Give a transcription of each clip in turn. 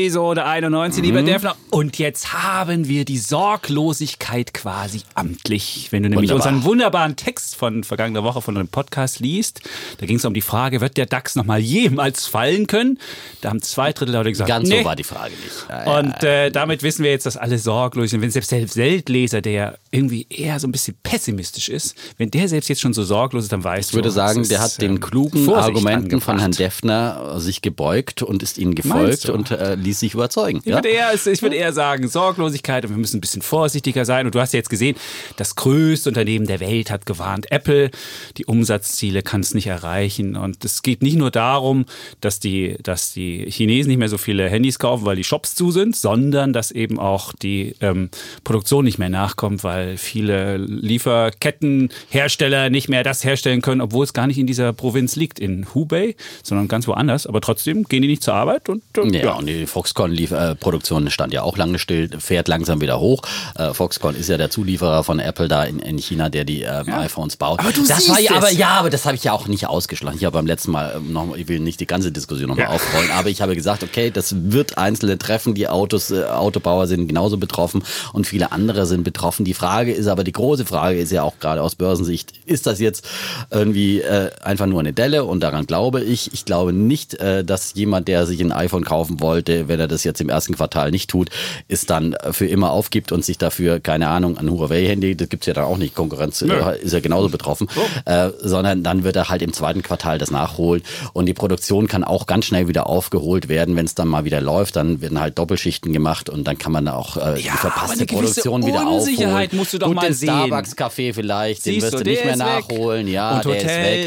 Episode 91, lieber Mhm. Defner. Und jetzt haben wir die Sorglosigkeit quasi amtlich. Wenn du nämlich Wunderbar. unseren wunderbaren Text von vergangener Woche von einem Podcast liest, da ging es um die Frage, wird der DAX nochmal jemals fallen können? Da haben zwei Drittel Leute gesagt, Ganz nee. so war die Frage nicht. Ja, Und äh, damit wissen wir jetzt, dass alle sorglos sind. Wenn selbst der Weltleser, der irgendwie eher so ein bisschen pessimistisch ist, wenn der selbst jetzt schon so sorglos ist, dann weißt ich würde du, sagen, der hat den ähm, klugen Vorsicht Argumenten von Herrn angebracht. Defner äh, sich gebeugt und ist ihnen gefolgt du? und äh, ließ sich überzeugen. Ich Ja? würde eher, ich würde eher sagen, Sorglosigkeit und wir müssen ein bisschen vorsichtiger sein. Und du hast ja jetzt gesehen, das größte Unternehmen der Welt hat gewarnt. Apple, die Umsatzziele kann es nicht erreichen. Und es geht nicht nur darum, dass die, dass die Chinesen nicht mehr so viele Handys kaufen, weil die Shops zu sind, sondern dass eben auch die ähm, Produktion nicht mehr nachkommt, weil viele Lieferkettenhersteller nicht mehr das herstellen können, obwohl es gar nicht in dieser Provinz liegt, in Hubei, sondern ganz woanders. Aber trotzdem gehen die nicht zur Arbeit und äh, Ja, und die Foxconn-Produktion stand ja auch lange still, fährt langsam wieder hoch. Äh, Foxconn ist ja der Zulieferer von Apple da in, in China, der die ähm, iPhones baut. Aber du das siehst war ja, es. aber ja, aber das habe ich ja auch nicht ausgeschlossen. Ich habe beim letzten Mal ähm, noch, ich will nicht die ganze Diskussion nochmal Ja. aufrollen, aber ich habe gesagt, okay, das wird einzelne treffen. Die Autos, äh, Autobauer sind genauso betroffen und viele andere sind betroffen. Die Frage ist aber, die große Frage ist ja auch gerade aus Börsensicht, ist das jetzt irgendwie äh, einfach nur eine Delle und daran glaube ich. Ich glaube nicht, äh, dass jemand, der sich ein iPhone kaufen wollte, wenn er das jetzt im ersten Quartal nicht tut, ist dann für immer aufgibt und sich dafür, keine Ahnung, ein Huawei-Handy, das gibt's ja dann auch nicht, Konkurrenz äh, ist ja genauso betroffen, äh, sondern dann wird er halt im zweiten Quartal das nachholen und die Produktion kann auch ganz schnell wieder aufgeholt werden, wenn es dann mal wieder läuft, dann werden halt Doppelschichten gemacht und dann kann man auch äh, die Ja, aber verpasste Produktion wieder aufholen. Musst du doch Gut, mal den sehen. Starbucks-Café vielleicht, den Siehst wirst du, nicht mehr ist weg. nachholen. Ja, Und weg.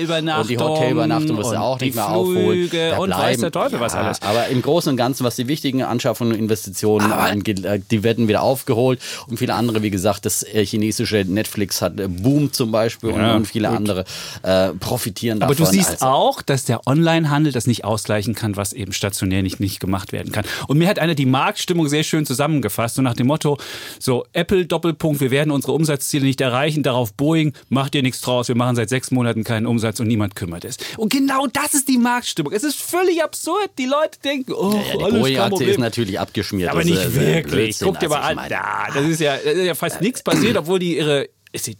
Und die Hotelübernachtung Hotelübernachtung wirst du auch nicht mehr aufholen. Da und weiß der Teufel was alles. Aber im Großen und Ganzen, was die wichtigen Anschaffungen und Investitionen angeht, äh, die werden wieder aufgeholt. Und viele andere, wie gesagt, das äh, chinesische Netflix hat äh, Boom zum Beispiel und, Ja, und viele gut. andere äh, profitieren Aber davon. du siehst Also- auch, dass der Onlinehandel das nicht ausgleichen kann, was eben stationär nicht, nicht gemacht werden kann. Und mir hat einer die Marktstimmung sehr schön zusammengefasst, so nach dem Motto, so Apple Doppelpunkt, wir werden unsere Umsatzziele nicht erreichen, darauf Boeing, macht dir nichts draus, wir machen seit sechs Monaten keinen Umsatz und niemand kümmert es. Und genau das ist die Marktstimmung. Es ist völlig absurd. Die Leute denken, oh, ja, die alles kein Boeing-Aktie Problem. ist natürlich abgeschmiert. Aber nicht ist, äh, wirklich. Blödsinn. Guck dir mal Also ich an. Ja, das ist ja, das ist ja fast nichts passiert, obwohl die ihre.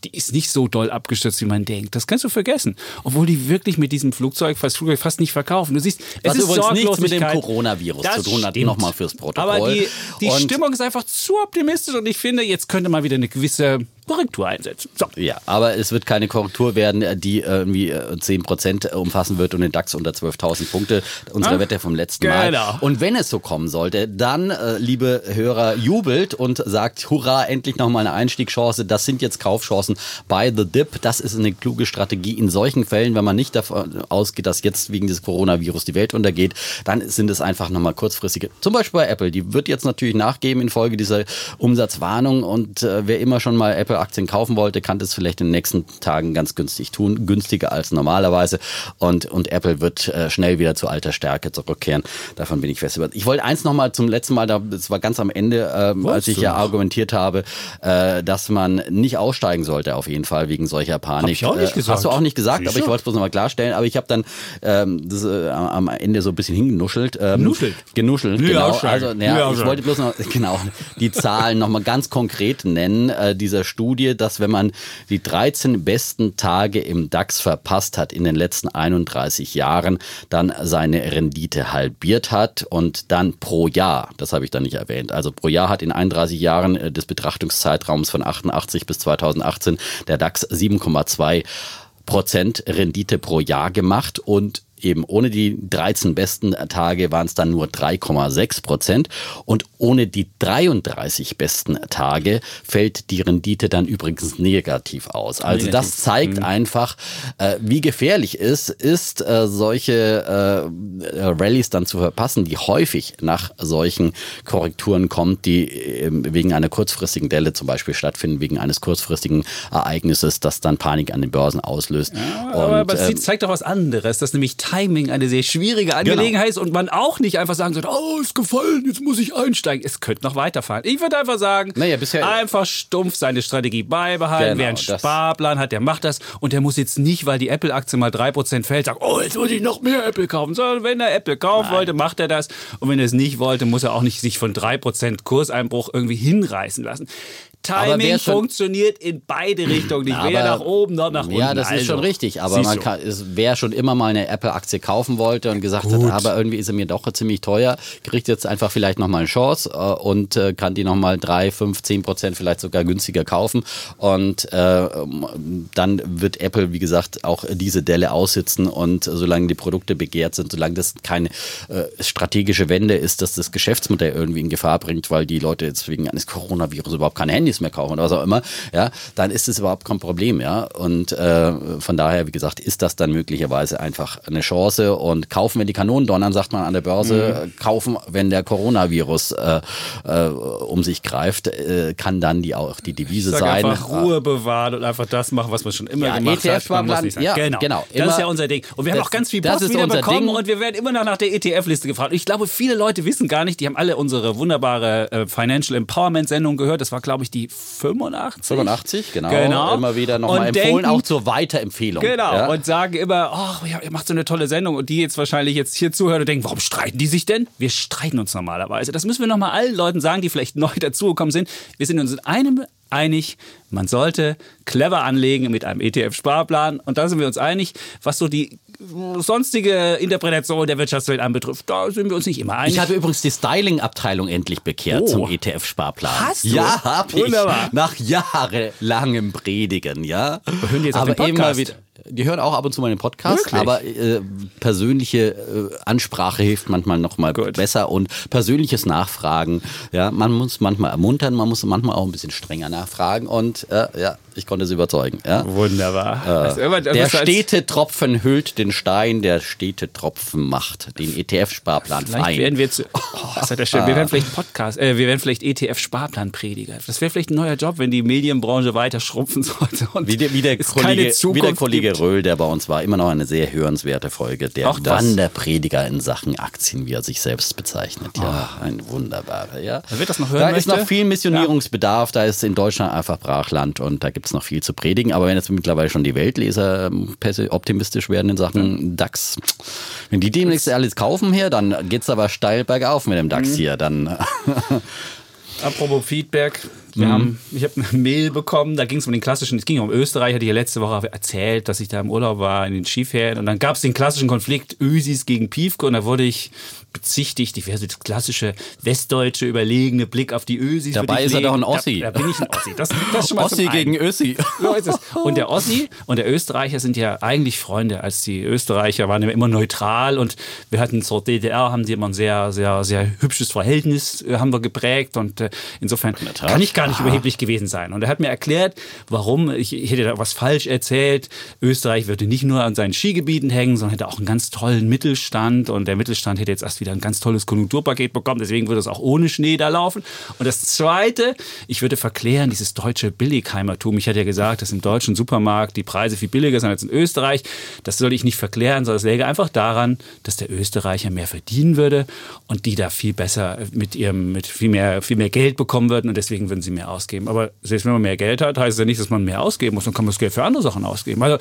Die ist nicht so doll abgestürzt, wie man denkt. Das kannst du vergessen. Obwohl die wirklich mit diesem Flugzeug fast, Flugzeug fast nicht verkaufen. Du siehst, es Was ist übrigens nichts mit dem. Coronavirus Das zu tun hat, nochmal fürs Protokoll. Aber die, die Stimmung ist einfach zu optimistisch und ich finde, jetzt könnte mal wieder eine gewisse Korrektur einsetzen. So. Ja, aber es wird keine Korrektur werden, die irgendwie äh, 10% umfassen wird und den DAX unter 12.000 Punkte. Unsere Ah, Wette vom letzten genau. Mal. Und wenn es so kommen sollte, dann, äh, liebe Hörer, jubelt und sagt, hurra, endlich nochmal eine Einstiegschance. Das sind jetzt Kaufchancen bei The Dip. Das ist eine kluge Strategie. In solchen Fällen, wenn man nicht davon ausgeht, dass jetzt wegen des Coronavirus die Welt untergeht, dann sind es einfach nochmal kurzfristige. Zum Beispiel bei Apple. Die wird jetzt natürlich nachgeben infolge dieser Umsatzwarnung. Und äh, wer immer schon mal Apple-Aktien kaufen wollte, kann das vielleicht in den nächsten Tagen ganz günstig tun. Günstiger als normalerweise. Und, und Apple wird äh, schnell wieder zu alter Stärke zurückkehren. Davon bin ich fest überzeugt. Ich wollte eins nochmal zum letzten Mal, da- das war ganz am Ende, ähm, als ich ja argumentiert habe, äh, dass man nicht aussteigen sollte auf jeden Fall wegen solcher Panik. ich auch nicht Äh, gesagt. Hast du auch nicht gesagt, aber ich Sicher. wollte es bloß nochmal klarstellen. Aber ich habe dann ähm, das, äh, am Ende so ein bisschen hingenuschelt. Ähm, Genuschelt? Genuschelt, Nie genau. Also, ja, ich aussteigen. wollte bloß noch genau die Zahlen nochmal ganz konkret nennen äh, dieser Studie, dass wenn man die 13 besten Tage im DAX verpasst hat in den letzten 31 Jahren, dann seine Rendite halbiert hat und dann pro Jahr, das habe ich dann nicht erwähnt, also pro Jahr hat in 31 Jahren äh, des Betrachtungszeitraums von 88 bis 2018 der DAX 7,2 Prozent Rendite pro Jahr gemacht und eben ohne die 13 besten Tage waren es dann nur 3,6 Prozent und ohne die 33 besten Tage fällt die Rendite dann übrigens negativ aus. Also das zeigt einfach, äh, wie gefährlich es ist, äh, solche äh, Rallyes dann zu verpassen, die häufig nach solchen Korrekturen kommt, die ähm, wegen einer kurzfristigen Delle zum Beispiel stattfinden, wegen eines kurzfristigen Ereignisses, das dann Panik an den Börsen auslöst. Aber, aber Und, es ähm, zeigt doch was anderes, dass nämlich Timing eine sehr schwierige Angelegenheit genau. ist und man auch nicht einfach sagen sollte, oh, ist gefallen, jetzt muss ich einsteigen. Es könnte noch weiterfahren. Ich würde einfach sagen, naja, bisher einfach stumpf seine Strategie beibehalten. Genau, Wer einen Sparplan hat, der macht das und der muss jetzt nicht, weil die Apple-Aktie mal 3% fällt, sagen, oh, jetzt muss ich noch mehr Apple kaufen. Sondern wenn er Apple kaufen Nein. wollte, macht er das. Und wenn er es nicht wollte, muss er auch nicht sich von 3% Kurseinbruch irgendwie hinreißen lassen. Timing funktioniert in beide Richtungen, nicht weder nach oben noch nach unten. Ja, das also, ist schon richtig, aber man kann, wer schon immer mal eine Apple-Aktie kaufen wollte und gesagt Gut. hat, aber irgendwie ist sie mir doch ziemlich teuer, kriegt jetzt einfach vielleicht nochmal eine Chance äh, und äh, kann die nochmal 3, 5, 10 Prozent vielleicht sogar günstiger kaufen und äh, dann wird Apple, wie gesagt, auch diese Delle aussitzen und solange die Produkte begehrt sind, solange das keine äh, strategische Wende ist, dass das Geschäftsmodell irgendwie in Gefahr bringt, weil die Leute jetzt wegen eines Coronavirus überhaupt keine Handys Handys mehr kaufen oder was auch immer, ja, dann ist es überhaupt kein Problem, ja. Und äh, von daher, wie gesagt, ist das dann möglicherweise einfach eine Chance und kaufen, wenn die Kanonen donnern, sagt man an der Börse, mhm. kaufen, wenn der Coronavirus äh, äh, um sich greift, äh, kann dann die auch die Devise sein. Einfach Ruhe bewahren und einfach das machen, was man schon immer ja, gemacht ETF hat. Man ja, genau. genau. Immer, das ist ja unser Ding. Und wir das, haben auch ganz viel Post wieder bekommen Ding. und wir werden immer noch nach der ETF-Liste gefragt. Und ich glaube, viele Leute wissen gar nicht, die haben alle unsere wunderbare äh, Financial Empowerment-Sendung gehört. Das war, glaube ich, die 85. 85, genau. genau. Immer wieder nochmal empfohlen, denken, auch zur Weiterempfehlung. Genau. Ja? Und sagen immer, oh, ihr macht so eine tolle Sendung. Und die jetzt wahrscheinlich jetzt hier zuhören und denken, warum streiten die sich denn? Wir streiten uns normalerweise. Das müssen wir nochmal allen Leuten sagen, die vielleicht neu dazugekommen sind. Wir sind uns in einem einig, man sollte clever anlegen mit einem ETF-Sparplan. Und da sind wir uns einig, was so die sonstige Interpretation der Wirtschaftswelt anbetrifft, da sind wir uns nicht immer einig. Ich habe übrigens die Styling-Abteilung endlich bekehrt oh. zum ETF-Sparplan. Hast du? Ja, habe ich. Wunderbar. Nach jahrelangem Predigen, ja. Wir hören jetzt Aber auf den Podcast. Immer wieder, die hören auch ab und zu mal den Podcast, Wirklich? aber äh, persönliche äh, Ansprache hilft manchmal noch mal Gut. besser und persönliches Nachfragen. Ja, man muss manchmal ermuntern, man muss manchmal auch ein bisschen strenger nachfragen und äh, ja, ich konnte sie überzeugen. Ja. Wunderbar. Äh, also, der stete Tropfen hüllt den Stein, der stete Tropfen macht den ETF-Sparplan fein. Werden wir, jetzt, oh, das hat er schön. wir werden vielleicht Podcast, äh, wir werden vielleicht ETF-Sparplan-Prediger. Das wäre vielleicht ein neuer Job, wenn die Medienbranche weiter schrumpfen sollte. Und wie, der, wie, der Kollege, wie der Kollege Röhl, der bei uns war, immer noch eine sehr hörenswerte Folge. Der Wanderprediger in Sachen Aktien, wie er sich selbst bezeichnet. Ja, oh. ein wunderbarer. Ja. Da wird das noch hören Da ist noch viel Missionierungsbedarf. Ja. Da ist in Deutschland einfach Brachland und da gibt es noch viel zu predigen. Aber wenn jetzt mittlerweile schon die Weltleser ähm, optimistisch werden in Sachen DAX, wenn die demnächst alles kaufen hier, dann geht es aber steil bergauf mit dem DAX mhm. hier. Dann Apropos Feedback, wir mhm. haben, ich habe eine Mail bekommen, da ging es um den klassischen, es ging um Österreich, hatte ich ja letzte Woche erzählt, dass ich da im Urlaub war in den Skiferien und dann gab es den klassischen Konflikt Ösis gegen Piefke und da wurde ich bezichtigt, ich wäre so das klassische westdeutsche überlegene Blick auf die Ösis. Dabei ist er doch ein Ossi. Da, da, bin ich ein Ossi. Das, das schon mal Ossi gegen Ösi. So ist es. Und der Ossi und der Österreicher sind ja eigentlich Freunde, als die Österreicher waren ja immer neutral und wir hatten zur DDR, haben die immer ein sehr, sehr, sehr hübsches Verhältnis, äh, haben wir geprägt und äh, insofern kann ich gar nicht überheblich gewesen sein. Und er hat mir erklärt, warum, ich, ich hätte da was falsch erzählt, Österreich würde nicht nur an seinen Skigebieten hängen, sondern hätte auch einen ganz tollen Mittelstand und der Mittelstand hätte jetzt erst wieder ein ganz tolles Konjunkturpaket bekommen, deswegen würde es auch ohne Schnee da laufen. Und das Zweite, ich würde verklären, dieses deutsche Billigheimertum. Ich hatte ja gesagt, dass im deutschen Supermarkt die Preise viel billiger sind als in Österreich. Das soll ich nicht verklären, sondern es läge einfach daran, dass der Österreicher mehr verdienen würde und die da viel besser mit ihrem, mit viel mehr, viel mehr Geld bekommen würden und deswegen würden sie mehr ausgeben. Aber selbst wenn man mehr Geld hat, heißt es ja nicht, dass man mehr ausgeben muss, dann kann man das Geld für andere Sachen ausgeben. Also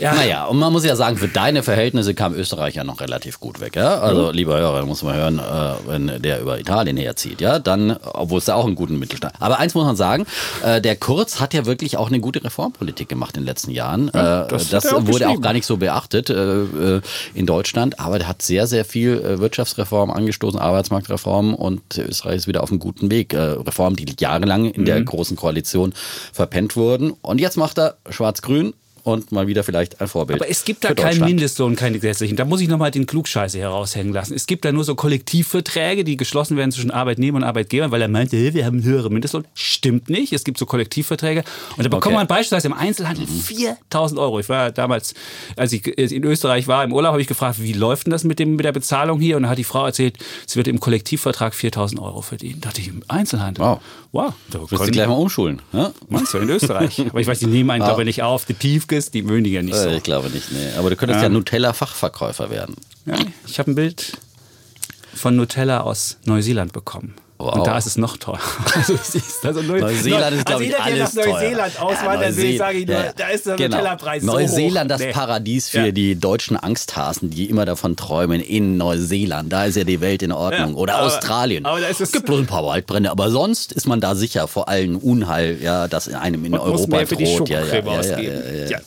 ja. Naja, und man muss ja sagen, für deine Verhältnisse kam Österreich ja noch relativ gut weg. Ja? Also, mhm. lieber Hörer, muss man hören, äh, wenn der über Italien herzieht, ja, dann, obwohl es da auch einen guten Mittelstand. Aber eins muss man sagen, äh, der Kurz hat ja wirklich auch eine gute Reformpolitik gemacht in den letzten Jahren. Ja, äh, das, das auch wurde auch gar nicht so beachtet äh, äh, in Deutschland, aber der hat sehr, sehr viel äh, Wirtschaftsreform angestoßen, Arbeitsmarktreform und Österreich ist wieder auf einem guten Weg. Reformen, die jahrelang in mhm. der großen Koalition verpennt wurden. Und jetzt macht er Schwarz-Grün und mal wieder vielleicht ein Vorbild. Aber es gibt da keinen Mindestlohn, keinen gesetzlichen. Da muss ich nochmal den Klugscheiße heraushängen lassen. Es gibt da nur so Kollektivverträge, die geschlossen werden zwischen Arbeitnehmern und Arbeitgebern, weil er meinte, wir haben einen höheren Mindestlohn. Stimmt nicht. Es gibt so Kollektivverträge. Und da bekommt okay. man beispielsweise im Einzelhandel 4000 Euro. Ich war damals, als ich in Österreich war, im Urlaub, habe ich gefragt, wie läuft denn das mit, dem, mit der Bezahlung hier? Und dann hat die Frau erzählt, sie wird im Kollektivvertrag 4000 Euro verdienen. Da dachte ich, im Einzelhandel. Wow. Wow. Da Willst du gleich mal umschulen? Ja? Meinst du, in Österreich? Aber ich weiß, die nehmen einen, glaube ich, nicht auf. Die Piefke ist, die mögen die ja nicht so. Äh, ich glaube nicht, nee. Aber du könntest ja, ja Nutella-Fachverkäufer werden. Ja, ich habe ein Bild von Nutella aus Neuseeland bekommen. Wow. Und da ist es noch teurer. Also, also Neuseeland ist, glaube also ich, alles nach Neuseeland auswandern ja, will, sage ich nur, ja, da ist der genau. Nutella-Preis so Neuseeland, hoch. das nee. Paradies für ja. die deutschen Angsthasen, die immer davon träumen, in Neuseeland, da ist ja die Welt in Ordnung. Oder aber, Australien. Aber da ist es gibt bloß ein paar Waldbrände, aber sonst ist man da sicher vor allen Unheil, ja, das einem in Europa muss mehr droht. Für die ja, ja, ja, ja.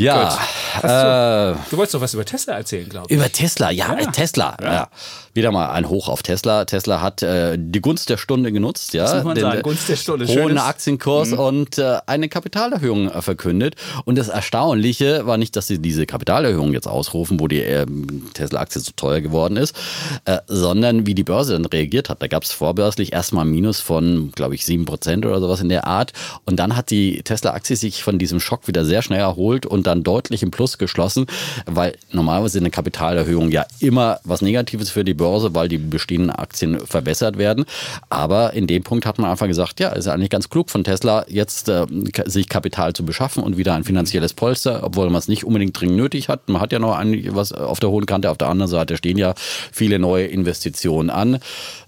Ja. Äh, du wolltest doch was über Tesla erzählen, glaube ich. Über Tesla, ja, ja. Tesla. Ja. Wieder mal ein Hoch auf Tesla. Tesla hat äh, die Gunst der Stunde genutzt, ja. Das muss man den, sagen, Gunst der Stunde. Hohen Aktienkurs mhm. und äh, eine Kapitalerhöhung äh, verkündet. Und das Erstaunliche war nicht, dass sie diese Kapitalerhöhung jetzt ausrufen, wo die äh, Tesla-Aktie so teuer geworden ist, äh, sondern wie die Börse dann reagiert hat. Da gab es vorbörslich erstmal ein Minus von, glaube ich, 7% oder sowas in der Art. Und dann hat die Tesla-Aktie sich von diesem Schock wieder sehr schnell erholt und dann deutlich im Plus geschlossen, weil normalerweise eine Kapitalerhöhung ja immer was Negatives für die Börse, weil die bestehenden Aktien verbessert werden. Aber in dem Punkt hat man einfach gesagt, ja, ist eigentlich ganz klug von Tesla, jetzt äh, sich Kapital zu beschaffen und wieder ein finanzielles Polster, obwohl man es nicht unbedingt dringend nötig hat. Man hat ja noch ein, was auf der hohen Kante. Auf der anderen Seite stehen ja viele neue Investitionen an.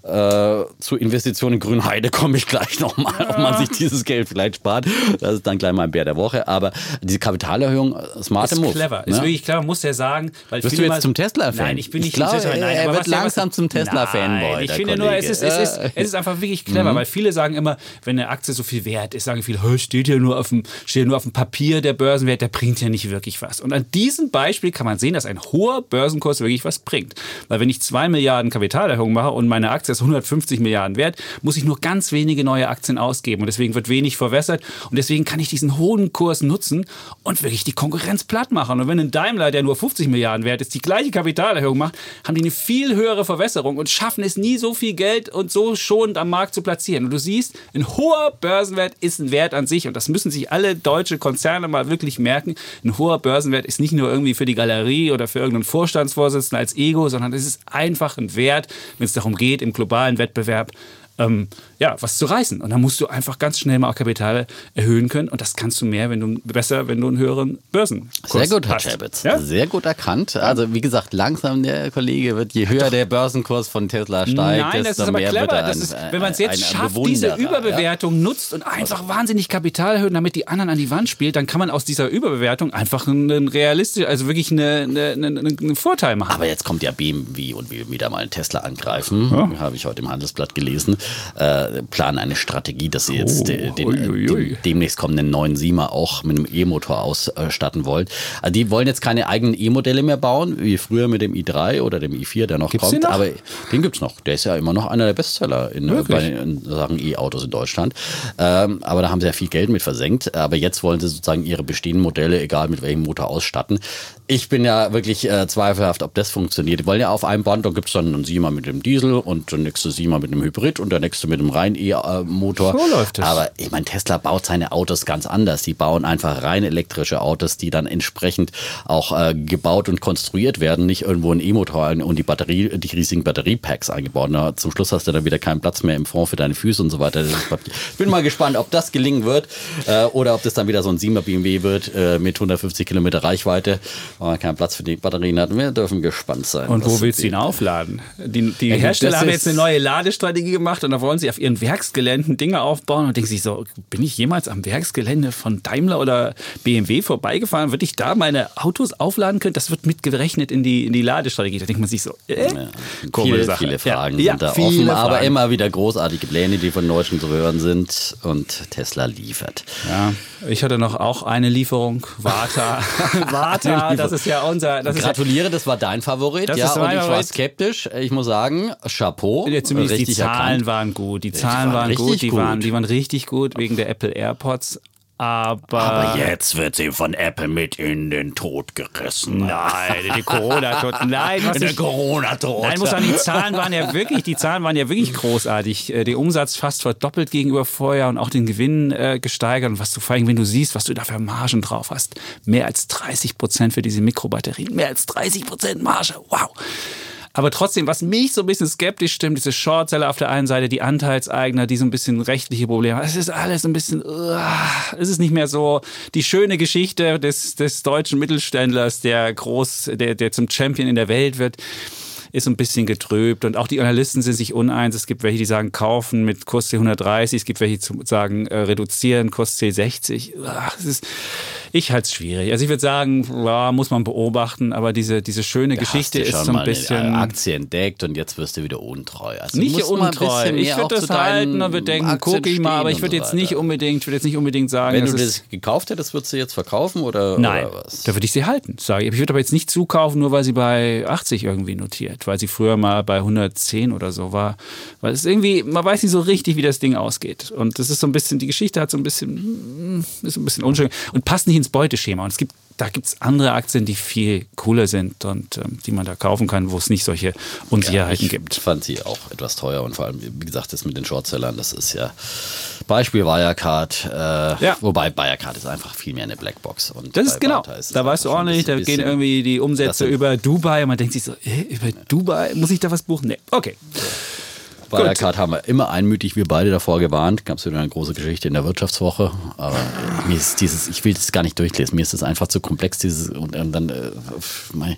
Äh, zu Investitionen in Grünheide komme ich gleich nochmal, ja. ob man sich dieses Geld vielleicht spart. Das ist dann gleich mal ein Bär der Woche. Aber diese Kapitalerhöhung, smarte Move. Ist clever. Ne? Ist wirklich clever, muss der sagen. Weil Bist du jetzt zum Tesla-Fan? Nein, ich bin nicht ich glaube, Tesla-Fan. Er wird langsam zum Tesla-Fanboy. Ich finde Kollege. nur, es ist, es, ist, es ist einfach wirklich clever, mhm. weil viele sagen immer, wenn eine Aktie so viel wert ist, sagen viele, steht ja nur auf dem, steht nur auf dem Papier der Börsenwert, der bringt ja nicht wirklich was. Und an diesem Beispiel kann man sehen, dass ein hoher Börsenkurs wirklich was bringt. Weil wenn ich zwei Milliarden Kapitalerhöhung mache und meine Aktie ist 150 Milliarden wert, muss ich nur ganz wenige neue Aktien ausgeben. Und deswegen wird wenig verwässert. Und deswegen kann ich diesen hohen Kurs nutzen und wirklich die Konkurrenz platt machen. Und wenn ein Daimler, der nur 50 Milliarden wert ist, die gleiche Kapitalerhöhung macht, haben die eine viel höhere Verwässerung und schaffen es nie so viel Geld und so schonend am Markt zu platzieren. Und du siehst, ein hoher Börsenwert ist ein Wert an sich und das müssen sich alle deutsche Konzerne mal wirklich merken. Ein hoher Börsenwert ist nicht nur irgendwie für die Galerie oder für irgendeinen Vorstandsvorsitzenden als Ego, sondern es ist einfach ein Wert, wenn es darum geht, im globalen Wettbewerb ähm, ja, was zu reißen. Und dann musst du einfach ganz schnell mal auch Kapital erhöhen können. Und das kannst du mehr, wenn du besser, wenn du einen höheren Börsen Sehr gut, Herr Chapitz. Ja? Sehr gut erkannt. Also wie gesagt, langsam der Kollege wird, je höher der Börsenkurs von Tesla steigt, Nein, das ist aber clever. Ein, ist, wenn man es jetzt schafft, diese Überbewertung ja? nutzt und einfach also. wahnsinnig Kapital erhöhen, damit die anderen an die Wand spielt, dann kann man aus dieser Überbewertung einfach einen realistisch, also wirklich einen eine, eine, eine Vorteil machen. Aber jetzt kommt ja BMW und will wieder mal einen Tesla angreifen. Ja. Habe ich heute im Handelsblatt gelesen äh, planen eine Strategie, dass sie jetzt oh, den, den, demnächst kommenden neuen Sima auch mit einem E-Motor ausstatten wollen. Also die wollen jetzt keine eigenen E-Modelle mehr bauen, wie früher mit dem i3 oder dem i4, der noch gibt's kommt. Den noch? Aber den gibt es noch. Der ist ja immer noch einer der Bestseller in, bei in Sachen E-Autos in Deutschland. Ähm, aber da haben sie ja viel Geld mit versenkt. Aber jetzt wollen sie sozusagen ihre bestehenden Modelle, egal mit welchem Motor, ausstatten. Ich bin ja wirklich äh, zweifelhaft, ob das funktioniert. Die wollen ja auf einem Band, da gibt es dann einen Sima mit dem Diesel und der nächste Sima mit einem Hybrid und der nächste mit einem rein E-Motor. So läuft es. Aber ich meine, Tesla baut seine Autos ganz anders. Die bauen einfach rein elektrische Autos, die dann entsprechend auch äh, gebaut und konstruiert werden. Nicht irgendwo ein E-Motor und die Batterie, die riesigen Batteriepacks eingebaut. Na, zum Schluss hast du dann wieder keinen Platz mehr im Fond für deine Füße und so weiter. Ich bin mal gespannt, ob das gelingen wird äh, oder ob das dann wieder so ein 7er BMW wird äh, mit 150 Kilometer Reichweite weil man keinen Platz für die Batterien hat. Wir dürfen gespannt sein. Und wo willst du ihn aufladen? Die, die ja, Hersteller haben jetzt eine neue Ladestrategie gemacht und da wollen sie auf ihren Werksgeländen Dinge aufbauen und denken sich so, bin ich jemals am Werksgelände von Daimler oder BMW vorbeigefahren? Würde ich da meine Autos aufladen können? Das wird mitgerechnet in die, in die Ladestrategie. Da denkt man sich so, äh, ja, viele, Sache. viele Fragen ja, sind da offen, Fragen. aber immer wieder großartige Pläne, die von Deutschen zu hören sind und Tesla liefert. Ja, ich hatte noch auch eine Lieferung, Warta. Warta, das ist ja unser. Das Gratuliere, ja, das war dein Favorit. Das ja, ist und ich war skeptisch. Ich muss sagen, Chapeau. Ja, zumindest die Zahlen erkannt. waren gut. Die Zahlen waren, waren gut. Die, gut. Waren, die waren richtig gut wegen der Apple AirPods. Aber, Aber jetzt wird sie von Apple mit in den Tod gerissen. Nein, die Corona-Tod. Nein, was der Corona-Tod. Nein, muss sagen, die Zahlen waren ja wirklich, die Zahlen waren ja wirklich großartig. Äh, der Umsatz fast verdoppelt gegenüber vorher und auch den Gewinn äh, gesteigert. Und was du vor allem, wenn du siehst, was du da für Margen drauf hast. Mehr als 30 Prozent für diese Mikrobatterien. Mehr als 30 Prozent Marge. Wow. Aber trotzdem, was mich so ein bisschen skeptisch stimmt, diese Shortseller auf der einen Seite, die Anteilseigner, die so ein bisschen rechtliche Probleme haben. Es ist alles ein bisschen, uh, es ist nicht mehr so die schöne Geschichte des, des deutschen Mittelständlers, der groß, der, der zum Champion in der Welt wird ist ein bisschen getrübt und auch die Analysten sind sich uneins. Es gibt welche, die sagen kaufen mit Kurs C130, es gibt welche, die sagen äh, reduzieren, Kurs C60. Ach, es ist, ich halte es schwierig. Also ich würde sagen, ja, muss man beobachten, aber diese, diese schöne Da Geschichte hast du ist schon so ein mal bisschen... Eine Aktie entdeckt und jetzt wirst du wieder untreu. Also Nicht untreu. Ich würde das halten und würde denken, gucke ich mal, aber ich würde jetzt nicht unbedingt, ich würde jetzt nicht unbedingt sagen, Wenn du das gekauft hättest, würdest du jetzt verkaufen oder, Nein, oder was? da würde ich sie halten, sage ich. Ich würde aber jetzt nicht zukaufen, nur weil sie bei 80 irgendwie notiert, weil sie früher mal bei 110 oder so war. Weil es irgendwie, man weiß nicht so richtig, wie das Ding ausgeht. Und das ist so ein bisschen, die Geschichte hat so ein bisschen, mm, ist ein bisschen unschön und passt nicht ins Beuteschema. Und es gibt, da gibt es andere Aktien, die viel cooler sind und ähm, die man da kaufen kann, wo es nicht solche Unsicherheiten ich gibt. fand sie auch etwas teuer und vor allem, wie gesagt, das mit den Shortsellern, das ist ja Beispiel Wirecard. Äh, Ja. Wobei Wirecard ist einfach viel mehr eine Blackbox. Und Das ist genau. Ist Da weißt du auch nicht, da gehen irgendwie die Umsätze über Dubai und man denkt sich so, äh, über Dubai, muss ich da was buchen? Nee, okay. Wirecard haben wir immer einmütig, wir beide davor gewarnt. Gab es wieder eine große Geschichte in der Wirtschaftswoche. Aber mir ist dieses, ich will das gar nicht durchlesen. Mir ist das einfach zu komplex, dieses und, und dann äh, mein,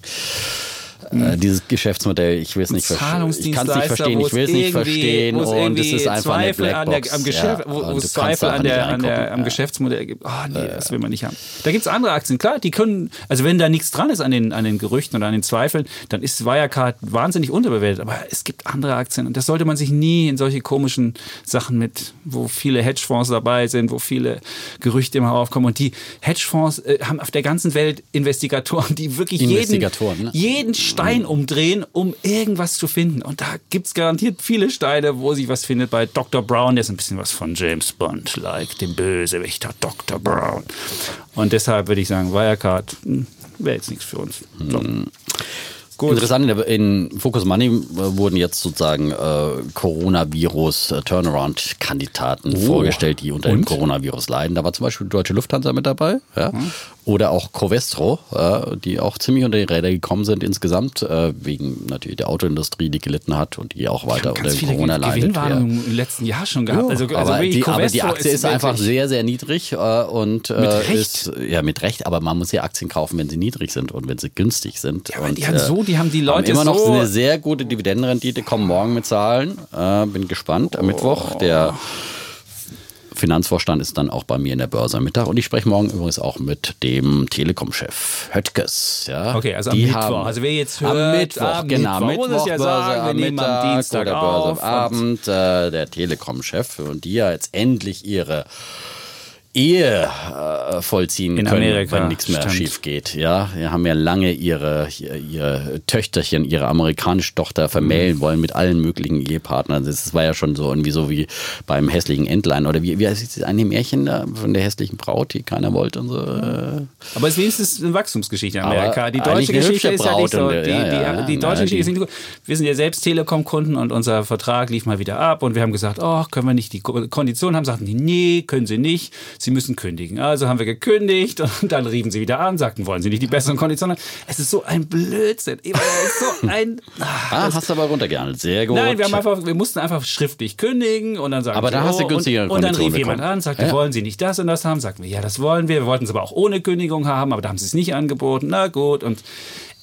äh, dieses Geschäftsmodell, ich will es nicht verstehen. Ich kann es nicht verstehen, ich will es nicht verstehen und es ist einfach eine Zweifel an der, Blackbox. am Geschäft, Ja, wo, wo es Zweifel an der, an der, am Ja. Geschäftsmodell gibt. Oh nee, das will man nicht haben. Da gibt es andere Aktien, klar, die können, also wenn da nichts dran ist an den, an den Gerüchten oder an den Zweifeln, dann ist Wirecard wahnsinnig unterbewertet. Aber es gibt andere Aktien und das sollte man sich nie in solche komischen Sachen mit, wo viele Hedgefonds dabei sind, wo viele Gerüchte immer aufkommen. Und die Hedgefonds äh, haben auf der ganzen Welt Investigatoren, die wirklich jeden, ne? jeden Stein umdrehen, um irgendwas zu finden. Und da gibt es garantiert viele Steine, wo sich was findet. Bei Dr. Brown, der ist ein bisschen was von James Bond, like dem Bösewichter Dr. Brown. Und deshalb würde ich sagen, Wirecard hm, wäre jetzt nichts für uns. So. Gut. Interessant, in, Focus Money äh, wurden jetzt sozusagen äh, Coronavirus-Turnaround-Kandidaten vorgestellt, die unter dem Und? Coronavirus leiden. Da war zum Beispiel Deutsche Lufthansa mit dabei. Ja? Oder auch Covestro, äh, die auch ziemlich unter die Räder gekommen sind insgesamt, äh, wegen natürlich der Autoindustrie, die gelitten hat und die auch weiter unter Corona leidet. Gewinnwarnungen im letzten Jahr schon gehabt. also, also aber, die, aber die Aktie ist, einfach wirklich- sehr, sehr niedrig äh, und äh, Mit Recht? ist ja mit Recht, aber man muss ja Aktien kaufen, wenn sie niedrig sind und wenn sie günstig sind. Ja, aber und, die haben so, die haben die Leute haben immer noch so- eine sehr gute Dividendenrendite, kommen morgen mit Zahlen. Äh, bin gespannt. Am Mittwoch. Der Finanzvorstand ist dann auch bei mir in der Börse am Mittag. Und ich spreche morgen übrigens auch mit dem Telekom-Chef Höttges. Ja. Okay, also am Die Mittwoch. Also wer jetzt am hört, Mittwoch, am genau. Mittwoch, muss es ja Börse sagen, wir am nehmen am Mittag Dienstag oder Börse auf am Abend. Äh, der Telekom-Chef und die ja jetzt endlich ihre Ehe äh, vollziehen In können, Amerika, wenn nichts mehr stimmt. schief geht. Ja, wir haben ja lange ihre, ihre Töchterchen, ihre amerikanische Tochter vermählen wollen mit allen möglichen Ehepartnern. Das war ja schon so irgendwie so wie beim hässlichen Entlein oder wie, wie heißt das eine Märchen da von der hässlichen Braut, die keiner wollte und so. Äh, Aber es ist wenigstens eine Wachstumsgeschichte in Aber Amerika. Die deutsche Geschichte ist ja nicht so. Braut Die, und, die, ja, ja, die, ja, deutsche ja, Geschichte ist die- nicht gut. Wir sind ja selbst Telekom-Kunden und unser Vertrag lief mal wieder ab und wir haben gesagt, oh, können wir nicht die Ko- Konditionen haben? Sagten die, nee, können sie nicht. Sie müssen kündigen. Also haben wir gekündigt und dann riefen sie wieder an, sagten, wollen sie nicht die besseren Konditionen? Es ist so ein Blödsinn. So ein. ah, hast du aber runtergehandelt. Sehr gut. Nein, wir, einfach, wir mussten einfach schriftlich kündigen und dann sagen Aber sie, da hast du oh, günstigere und, und dann rief Konditionen jemand bekommen. an, sagte, Ja. wollen Sie nicht das und das haben? Sagten wir, ja, das wollen wir. Wir wollten es aber auch ohne Kündigung haben, aber da haben sie es nicht angeboten. Na gut und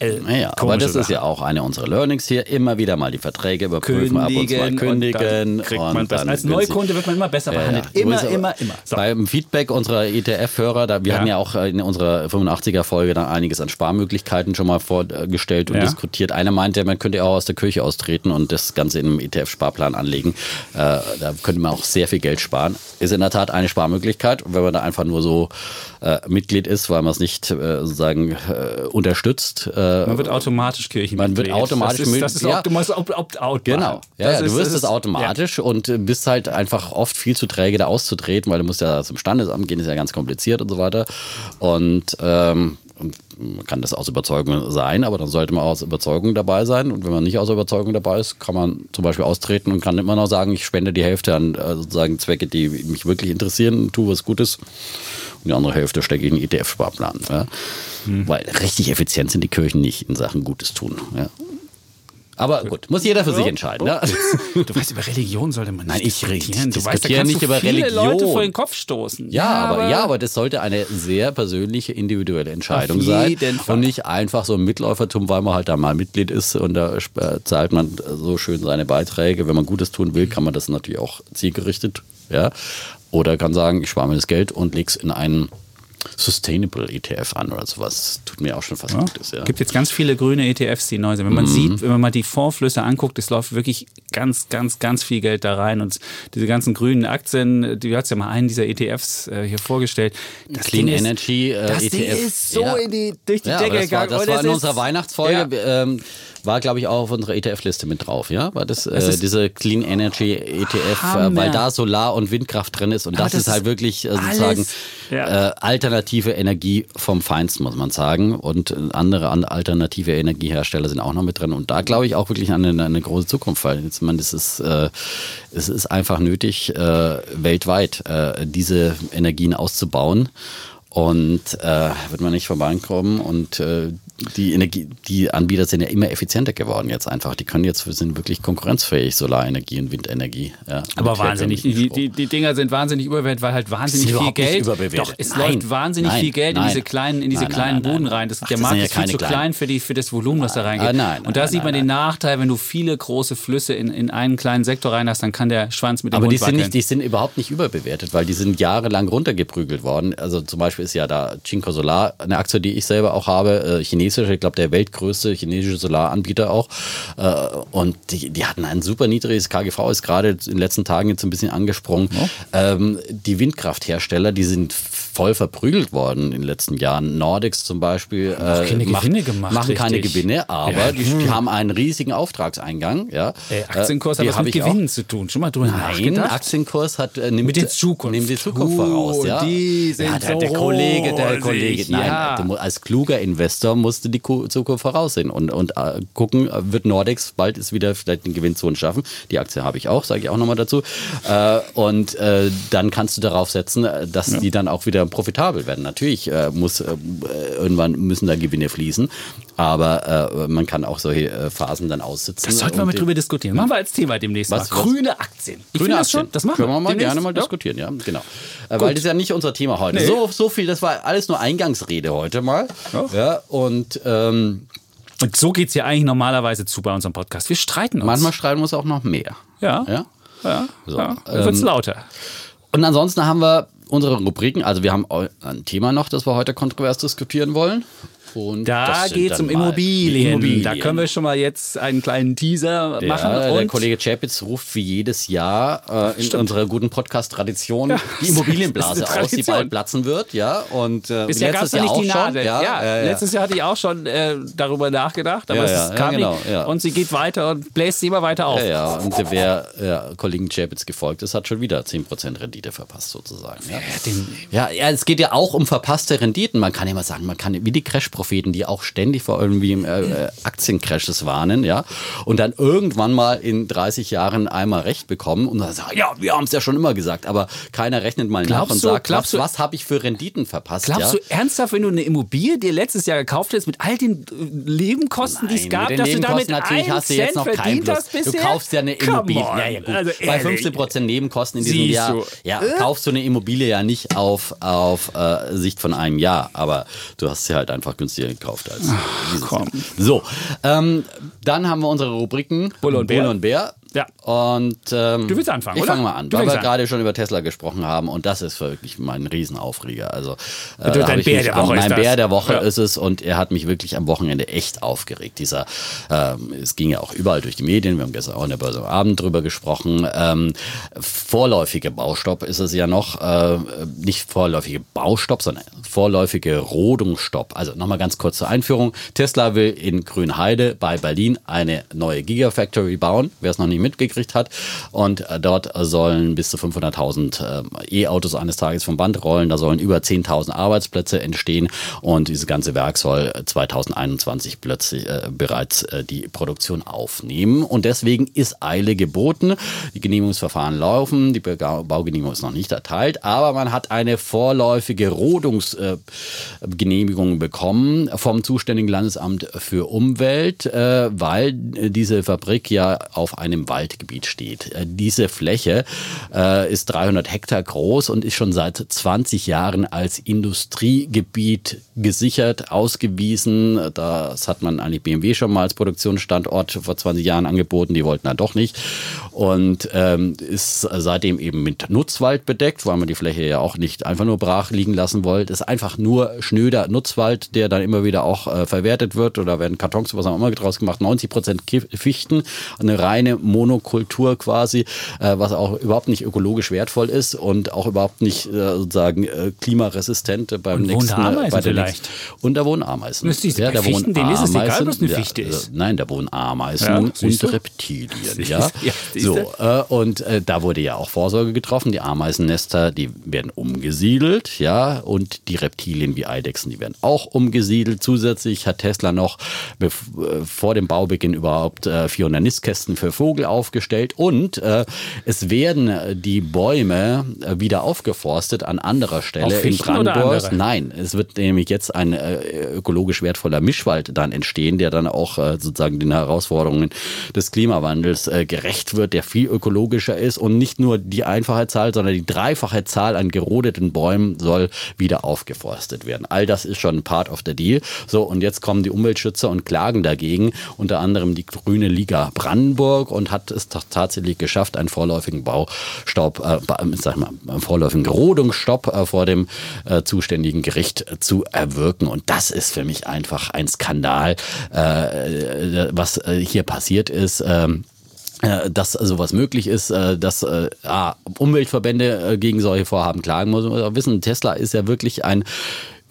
äh, Naja, aber das ist Sache. ja auch eine unserer Learnings hier. Immer wieder mal die Verträge überprüfen, ab und zu mal und kündigen. dann kriegt man das. Als. Neukunde wird man immer besser behandelt. ja. So Immer, ist aber immer, immer. So. Beim Feedback unserer ETF-Hörer, wir Ja. hatten ja auch in unserer 85er-Folge dann einiges an Sparmöglichkeiten schon mal vorgestellt und Ja. diskutiert. Einer meinte, man könnte auch aus der Kirche austreten und das Ganze in einem ETF-Sparplan anlegen. Äh, da könnte man auch sehr viel Geld sparen. Ist in der Tat eine Sparmöglichkeit. Und wenn man da einfach nur so äh, Mitglied ist, weil man es nicht äh, sozusagen unterstützt, äh, Man wird automatisch Kirchenmitglied. Man wird automatisch das ist, das ist ja. Opt-out Genau. Ja, ja, ist- du wirst es automatisch und äh, bist halt einfach oft viel zu träge, da auszutreten, weil du musst ja zum Standesamt gehen, ist ja ganz kompliziert und so weiter. Und ähm, und man kann das aus Überzeugung sein, aber dann sollte man aus Überzeugung dabei sein. Und wenn man nicht aus Überzeugung dabei ist, kann man zum Beispiel austreten und kann immer noch sagen, ich spende die Hälfte an äh, sozusagen Zwecke, die mich wirklich interessieren, tue was Gutes. Und die andere Hälfte stecke ich in den ETF-Sparplan. Ja? Hm. Weil richtig effizient sind die Kirchen nicht in Sachen Gutes tun. Ja? Aber gut, muss jeder für sich entscheiden. Ne? Du weißt, über Religion sollte man nicht Nein, ich diskutieren. rede- Du weißt, da kannst nicht du über viele Religion. Leute vor den Kopf stoßen. Ja, aber, ja, aber das sollte eine sehr persönliche, individuelle Entscheidung sein. Fall. Und nicht einfach so ein Mitläufertum, weil man halt da mal Mitglied ist und da äh, zahlt man so schön seine Beiträge. Wenn man Gutes tun will, kann man das natürlich auch zielgerichtet. Ja? Oder kann sagen, ich spare mir das Geld und lege es in einen Sustainable ETF an oder sowas. Tut mir auch schon fast Gutes. Ja. gibt jetzt ganz viele grüne ETFs, die neu sind. Wenn man sieht, wenn man mal die Fondsflüsse anguckt, es läuft wirklich ganz, ganz, ganz viel Geld da rein. Und diese ganzen grünen Aktien, du hast ja mal einen dieser ETFs äh, hier vorgestellt. Das Clean Ding ist- Energy äh, das ETF. Ding ist so Ja. in die, durch die Ja, Decke das war, gegangen. das war in ist- unserer Weihnachtsfolge, Ja. ähm, war glaube ich auch auf unserer ETF-Liste mit drauf, ja? War das, Das äh, ist diese Clean Energy ETF, Hammer. äh, weil da Solar- und Windkraft drin ist und das, das ist halt ist wirklich äh, sozusagen Ja. äh, alternative Energie vom Feinsten, muss man sagen. Und andere an alternative Energiehersteller sind auch noch mit drin. Und da glaube ich auch wirklich an eine, eine große Zukunft, weil jetzt, man, das ist, äh, es ist einfach nötig, äh, weltweit äh, diese Energien auszubauen. Und äh, wird man nicht vorbeikommen. Und äh, die Energie, die Anbieter sind ja immer effizienter geworden jetzt einfach. Die können jetzt sind wirklich konkurrenzfähig, Solarenergie und Windenergie. Ja, Aber wahnsinnig. Die, die, die Dinger sind wahnsinnig überbewertet, weil halt wahnsinnig viel Geld. überbewertet. Doch, es Nein, läuft wahnsinnig nein, viel Geld in nein. diese kleinen, in diese kleinen Buden rein. Das, Ach, der das Markt ja ist viel zu kleinen. klein für, die, für das Volumen, was da reingeht. Ah, Und da sieht man den Nachteil, wenn du viele große Flüsse in, in einen kleinen Sektor rein hast, dann kann der Schwanz mit dem Aber Hund die sind, nicht, die sind überhaupt nicht überbewertet, weil die sind jahrelang runtergeprügelt worden. Also zum Beispiel ist ja da Cinco Solar eine Aktie, die ich selber auch habe, äh, chinesische, ich glaube der weltgrößte chinesische Solaranbieter auch. Äh, und die, die hatten ein super niedriges KGV, ist gerade in den letzten Tagen jetzt ein bisschen angesprungen. Ähm, die Windkrafthersteller, die sind voll verprügelt worden in den letzten Jahren. Nordex zum Beispiel äh, keine macht- gemacht, machen keine richtig. Gewinne, aber Ja. die, die haben einen riesigen Auftragseingang. Ja. Ey, Aktienkurs Äh, hat was mit. Gewinnen zu tun. Schon mal drüber Nein? Aktienkurs hat äh, nimmt, Mit der Zukunft. nimmt die Zukunft Oh, voraus. Ja, die sind ja der, so der Kollege, der Kollege. Nein, ja. als kluger Investor musst du die Ku- Zukunft voraussehen und, und äh, gucken, äh, wird Nordex bald ist wieder vielleicht eine Gewinnzone schaffen. Die Aktie habe ich auch, sage ich auch nochmal dazu. Äh, und äh, dann kannst du darauf setzen, äh, dass die dann auch wieder profitabel werden. Natürlich äh, muss äh, irgendwann müssen da Gewinne fließen, aber äh, man kann auch solche äh, Phasen dann aussitzen. Das sollten wir mal drüber diskutieren. Machen wir als Thema demnächst Was- mal. was? Grüne Aktien. Ich Grüne finde das Aktien. schon. Das machen Können wir mal demnächst. gerne mal Ja. diskutieren, ja, genau. Äh, Weil das ist ja nicht unser Thema heute. Nee. So, so viel, das war alles nur Eingangsrede heute mal. Ja. Ja, und ähm, Und so geht es ja eigentlich normalerweise zu bei unserem Podcast. Wir streiten uns. manchmal streiten wir uns auch noch mehr. Ja. Ja? Ja. So, ja. Dann wird's ähm, lauter. Und ansonsten haben wir unsere Rubriken, also wir haben ein Thema noch, das wir heute kontrovers diskutieren wollen. Und Da geht es um mal Immobilien. Immobilien. Da können wir schon mal jetzt einen kleinen Teaser Ja, machen. der Kollege Chapitz ruft wie jedes Jahr äh, in unserer guten Podcast-Tradition die das Immobilienblase aus, die bald platzen wird. Ja, und äh, Bisher letztes Jahr die auch schon. Ja, Ja, ja, ja. Letztes Jahr hatte ich auch schon äh, darüber nachgedacht, aber Ja, es ja, ja, kam genau, ja. Und sie geht weiter und bläst sie immer weiter auf. Ja, ja, und wer ja, Kollegen Chapitz gefolgt ist, hat schon wieder 10% Rendite verpasst, sozusagen. Ja. Ja, ja, es geht ja auch um verpasste Renditen. Man kann immer sagen, man kann, wie die Crash-Propheten, die auch ständig vor irgendwie äh, äh, Aktiencrashes warnen, ja, und dann irgendwann mal in 30 Jahren einmal Recht bekommen und dann sagen, ja, wir haben es ja schon immer gesagt, aber keiner rechnet mal nach Glaubst und du- sagt, was, was habe ich für Renditen verpasst? Glaubst ja? du ernsthaft, wenn du eine Immobilie dir letztes Jahr gekauft hättest, mit all den äh, Nebenkosten, die es gab, dass du damit natürlich einen hast du jetzt noch keinen Plus. hast? Du kaufst ja eine Immobilie. on. Ja, ja, gut. Also Bei ehrlich. 15% Nebenkosten in diesem Jahr du. ja, kaufst du eine Immobilie ja nicht auf, auf äh, Sicht von einem Jahr, aber du hast sie halt einfach günstiger gekauft als. Jahr. So, ähm, dann haben wir unsere Rubriken Bulle und Bär. Bulle und Bär. Ja. Und ähm, Du willst anfangen, Ich oder? fange mal an, Du weil wir gerade schon über Tesla gesprochen haben und das ist wirklich mein Riesenaufreger. Also äh, Du, dein ich Bär der Woche ist Mein das. Bär der Woche Ja. ist es und er hat mich wirklich am Wochenende echt aufgeregt. Dieser, ähm, es ging ja auch überall durch die Medien. Wir haben gestern auch in der Börse am Abend drüber gesprochen. Ähm, vorläufige Baustopp ist es ja noch, äh, nicht vorläufige Baustopp, sondern vorläufige Rodungsstopp. Also nochmal ganz kurz zur Einführung. Tesla will in Grünheide bei Berlin eine neue Gigafactory bauen. Wer es noch nicht mitgekriegt hat. Und äh, dort sollen bis zu 500.000 äh, E-Autos eines Tages vom Band rollen. Da sollen über 10.000 Arbeitsplätze entstehen. Und dieses ganze Werk soll 2021 plötzlich äh, bereits äh, die Produktion aufnehmen. Und deswegen ist Eile geboten. Die Genehmigungsverfahren laufen. Die Baugenehmigung ist noch nicht erteilt. Aber man hat eine vorläufige Rodungsgenehmigung bekommen vom zuständigen Landesamt für Umwelt, äh, weil diese Fabrik ja auf einem Waldgebiet steht. Äh, diese Fläche äh, ist 300 Hektar groß und ist schon seit 20 Jahren als Industriegebiet gesichert, ausgewiesen. Das hat man eigentlich BMW schon mal als Produktionsstandort vor 20 Jahren angeboten. Die wollten da doch nicht. Und ähm, ist seitdem eben mit Nutzwald bedeckt, weil man die Fläche ja auch nicht einfach nur brach liegen lassen wollte. Ist einfach nur schnöder Nutzwald, der dann immer wieder auch äh, verwertet wird oder werden Kartons, was auch immer draus gemacht. 90 Prozent Fichten, eine reine Monokultur quasi, äh, was auch überhaupt nicht ökologisch wertvoll ist und auch überhaupt nicht äh, sozusagen äh, klimaresistent beim und nächsten. Ameisen bei der vielleicht. Nächsten. Und da wohnen Ameisen. Das ist ja, da Fichten, wohnen denen ist es egal, was eine Ja, Fichte äh, ist. Nein, da wohnen Ameisen Ja, und? Reptilien. Ja, ja, so äh, und äh, da wurde ja auch Vorsorge getroffen. Die Ameisennester, die werden umgesiedelt, ja, und die Reptilien wie Eidechsen, die werden auch umgesiedelt. Zusätzlich hat Tesla noch äh, vor dem Baubeginn überhaupt äh, 400 Nistkästen für Vogel aufgestellt und äh, es werden äh, die Bäume äh, wieder aufgeforstet an anderer Stelle Auch in Brandenburg. Nein, es wird nämlich jetzt ein äh, ökologisch wertvoller Mischwald dann entstehen, der dann auch äh, sozusagen den Herausforderungen des Klimawandels äh, gerecht wird, der viel ökologischer ist und nicht nur die einfache Zahl, sondern die dreifache Zahl an gerodeten Bäumen soll wieder aufgeforstet werden. All das ist schon Part of the Deal. So, und jetzt kommen die Umweltschützer und klagen dagegen, unter anderem die Grüne Liga Brandenburg und hat es doch tatsächlich geschafft, einen vorläufigen Baustopp, äh, ba- sag mal, einen vorläufigen Rodungsstopp äh, vor dem äh, zuständigen Gericht äh, zu erwirken. Und das ist für mich einfach ein Skandal, äh, was äh, hier passiert ist. Ähm, äh, dass sowas möglich ist, äh, dass äh, ah, Umweltverbände äh, gegen solche Vorhaben klagen muss. Man muss auch wissen, Tesla ist ja wirklich ein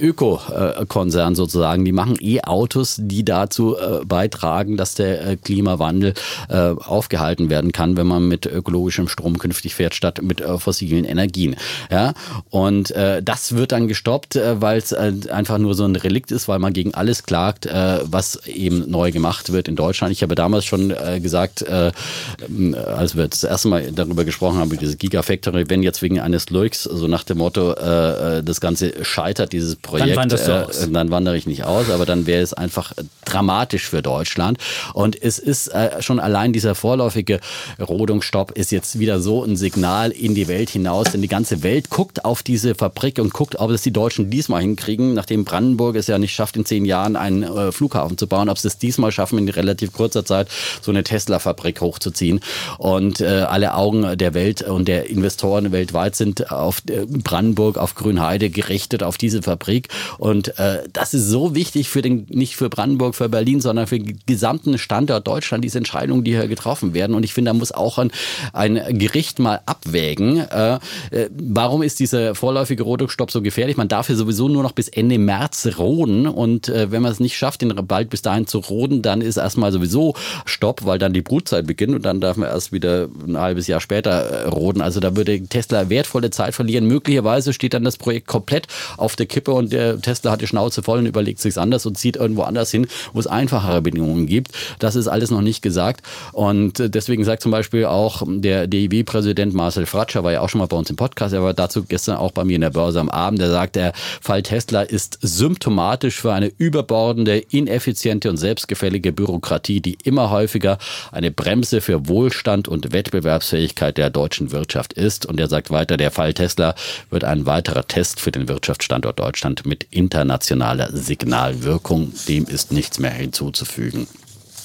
Öko-Konzern sozusagen. Die machen E-Autos, die dazu äh, beitragen, dass der äh, Klimawandel äh, aufgehalten werden kann, wenn man mit ökologischem Strom künftig fährt, statt mit fossilen Energien. Ja? Und das wird dann gestoppt, weil es einfach nur so ein Relikt ist, weil man gegen alles klagt, was eben neu gemacht wird in Deutschland. Ich habe damals schon gesagt, als wir das erste Mal darüber gesprochen haben, diese Gigafactory, wenn jetzt wegen eines Lurks, so nach dem Motto, das Ganze scheitert, dieses Projekt, wanderst du äh, dann wandere ich nicht aus, aber dann wäre es einfach dramatisch für Deutschland. Und es ist äh, schon allein dieser vorläufige Rodungsstopp ist jetzt wieder so ein Signal in die Welt hinaus, denn die ganze Welt guckt auf diese Fabrik und guckt, ob es die Deutschen diesmal hinkriegen, nachdem Brandenburg es ja nicht schafft, in zehn Jahren einen äh, Flughafen zu bauen, ob sie es diesmal schaffen, in relativ kurzer Zeit so eine Tesla-Fabrik hochzuziehen. Und äh, alle Augen der Welt und der Investoren weltweit sind auf äh, Brandenburg, auf Grünheide gerichtet, auf diese Fabrik. Und äh, das ist so wichtig für den, nicht für Brandenburg, für Berlin, sondern für den gesamten Standort Deutschland, diese Entscheidungen, die hier getroffen werden. Und ich finde, da muss auch ein, ein Gericht mal abwägen, äh, äh, warum ist dieser vorläufige Rodungsstopp so gefährlich? Man darf ja sowieso nur noch bis Ende März roden. Und äh, wenn man es nicht schafft, den Wald bis dahin zu roden, dann ist erstmal sowieso Stopp, weil dann die Brutzeit beginnt und dann darf man erst wieder ein halbes Jahr später äh, roden. Also da würde Tesla wertvolle Zeit verlieren. Möglicherweise steht dann das Projekt komplett auf der Kippe und der Tesla hat die Schnauze voll und überlegt sich's anders und zieht irgendwo anders hin, wo es einfachere Bedingungen gibt. Das ist alles noch nicht gesagt. Und äh, deswegen sagt zum Beispiel auch der DIW-Präsident Marcel Fratscher, war ja auch schon mal bei uns im Podcast, er war dazu gestern auch bei mir in der Börse am Abend, der sagt, der Fall Tesla ist symptomatisch für eine überbordende, ineffiziente und selbstgefällige Bürokratie, die immer häufiger eine Bremse für Wohlstand und Wettbewerbsfähigkeit der deutschen Wirtschaft ist. Und er sagt weiter, der Fall Tesla wird ein weiterer Test für den Wirtschaftsstandort Deutschland mit internationaler Signalwirkung. Dem ist nichts mehr hinzuzufügen.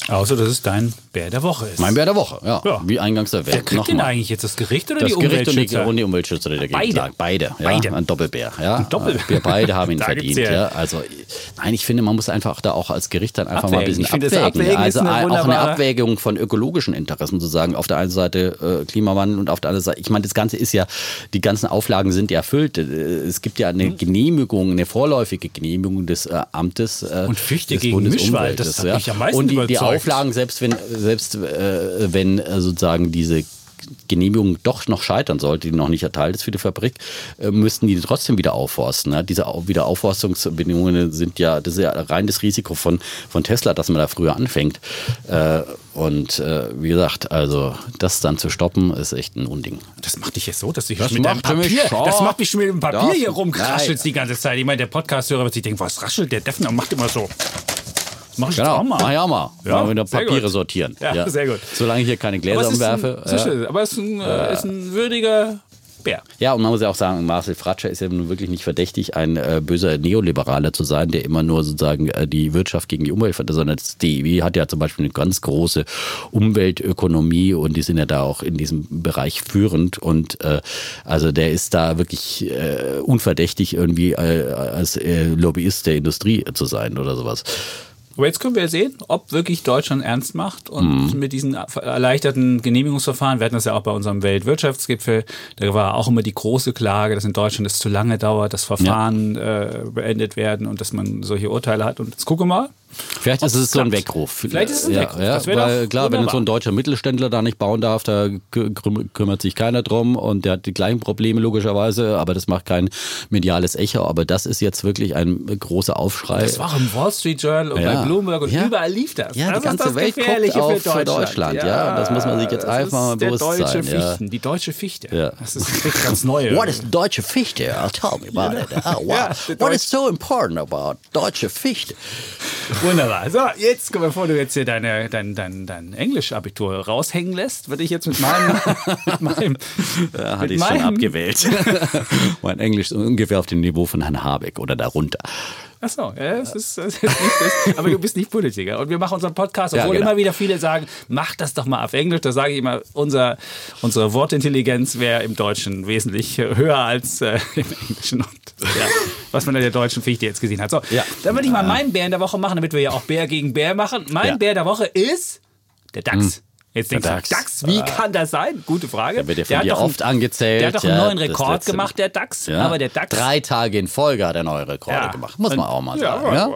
Außer, dass es dein Bär der Woche ist. Mein Bär der Woche, ja. Ja. Wie eingangs erwähnt. Wer kriegt den Nochmal. eigentlich jetzt? Das Gericht oder Das die Gericht Umweltschützer? und die Umweltschützer, die dagegen Beide. Beide. Ja, Beide. Ein Doppelbär. Ja. Ein Doppelbär. Wir beide haben ihn verdient. ja- Ja. Also, nein, ich finde, man muss einfach da auch als Gericht dann einfach mal ein Abwägen. bisschen Ich abwägen. Abwägen ist also eine auch eine Abwägung von ökologischen Interessen zu sagen. Auf der einen Seite äh, Klimawandel und auf der anderen Seite, ich meine, das Ganze ist ja, die ganzen Auflagen sind ja erfüllt. Äh, Es gibt ja eine Genehmigung, eine vorläufige Genehmigung des äh, Amtes. Äh, Und Fichte gegen Mischwald, das hat mich am meisten Und die, die überzeugt. Auflagen, selbst wenn, selbst äh, wenn äh, sozusagen diese Genehmigung doch noch scheitern sollte, die noch nicht erteilt ist für die Fabrik, äh, müssten die trotzdem wieder aufforsten. Ne? Diese Wiederaufforstungsbedingungen sind ja, das ist ja rein das Risiko von, von Tesla, dass man da früher anfängt. Äh, und äh, wie gesagt, also das dann zu stoppen, ist echt ein Unding. Das macht dich jetzt so, dass du Das mit deinem Papier, das macht mich schon mit dem Papier Das- hier rumkraschelst Nein. die ganze Zeit. Ich meine, der Podcast-Hörer wird sich denken, was raschelt der Defner und macht immer so. Mach ich Genau, auch mal. mach ich auch mal. Ja, mal wieder Papiere gut. sortieren. Ja, sehr gut. Solange ich hier keine Gläser umwerfe. ja. aber es ist ein, äh, ist ein würdiger Bär. Ja, und man muss ja auch sagen, Marcel Fratscher ist ja nun wirklich nicht verdächtig, ein äh, böser Neoliberaler zu sein, der immer nur sozusagen äh, die Wirtschaft gegen die Umwelt, sondern das DIW hat ja zum Beispiel eine ganz große Umweltökonomie und die sind ja da auch in diesem Bereich führend und äh, also der ist da wirklich äh, unverdächtig irgendwie äh, als äh, Lobbyist der Industrie zu sein oder sowas. Aber jetzt können wir sehen, ob wirklich Deutschland ernst macht und Mhm. mit diesen erleichterten Genehmigungsverfahren, wir hatten das ja auch bei unserem Weltwirtschaftsgipfel, da war auch immer die große Klage, dass in Deutschland es zu lange dauert, dass Verfahren äh, beendet werden und dass man solche Urteile hat. Und jetzt gucke mal. Vielleicht ist es so ein klappt. Weckruf. Vielleicht ist es ein ja, Weckruf. Ja, weil klar, wenn wunderbar. so ein deutscher Mittelständler da nicht bauen darf, da kü- küm- kümmert sich keiner drum und der hat die gleichen Probleme logischerweise, aber das macht kein mediales Echo. Aber das ist jetzt wirklich ein großer Aufschrei. Das war im Wall Street Journal und Ja. bei Bloomberg und überall lief das. Ja, die das ganze ist das Welt guckt auf für Deutschland. Deutschland, ja. Das muss man sich jetzt einfach mal bewusst sein. Fichten, die deutsche Fichte. Das ist eine ganz neue. What is deutsche Fichte? I'll tell me about it. Oh, wow. What is so important about deutsche Fichte? Wunderbar. So, jetzt, bevor du jetzt hier deine, dein, dein, dein Englisch-Abitur raushängen lässt, würde ich jetzt mit meinem. mit meinem Da hatte ich schon abgewählt. mein Englisch ist ungefähr auf dem Niveau von Herrn Habeck oder darunter. Achso, ja, das ist, das ist nicht aber du bist nicht Politiker. Und wir machen unseren Podcast, Ja, obwohl genau. immer wieder viele sagen, mach das doch mal auf Englisch. Da sage ich immer, unser, unsere Wortintelligenz wäre im Deutschen wesentlich höher als äh, im Englischen. Und, ja, was man in der deutschen Fichte jetzt gesehen hat. So, Ja. dann würde ich mal meinen Bär in der Woche machen, damit wir ja auch Bär gegen Bär machen. Mein Ja. Bär der Woche ist der DAX. Jetzt denkst DAX. du, DAX, wie kann das sein? Gute Frage. Der wird ja von hat dir oft angezählt. Der hat doch einen neuen Rekord gemacht, der DAX. Ja. Aber der DAX Drei Tage in Folge hat er neue Rekorde Ja. gemacht. Muss man auch mal sagen. Ja,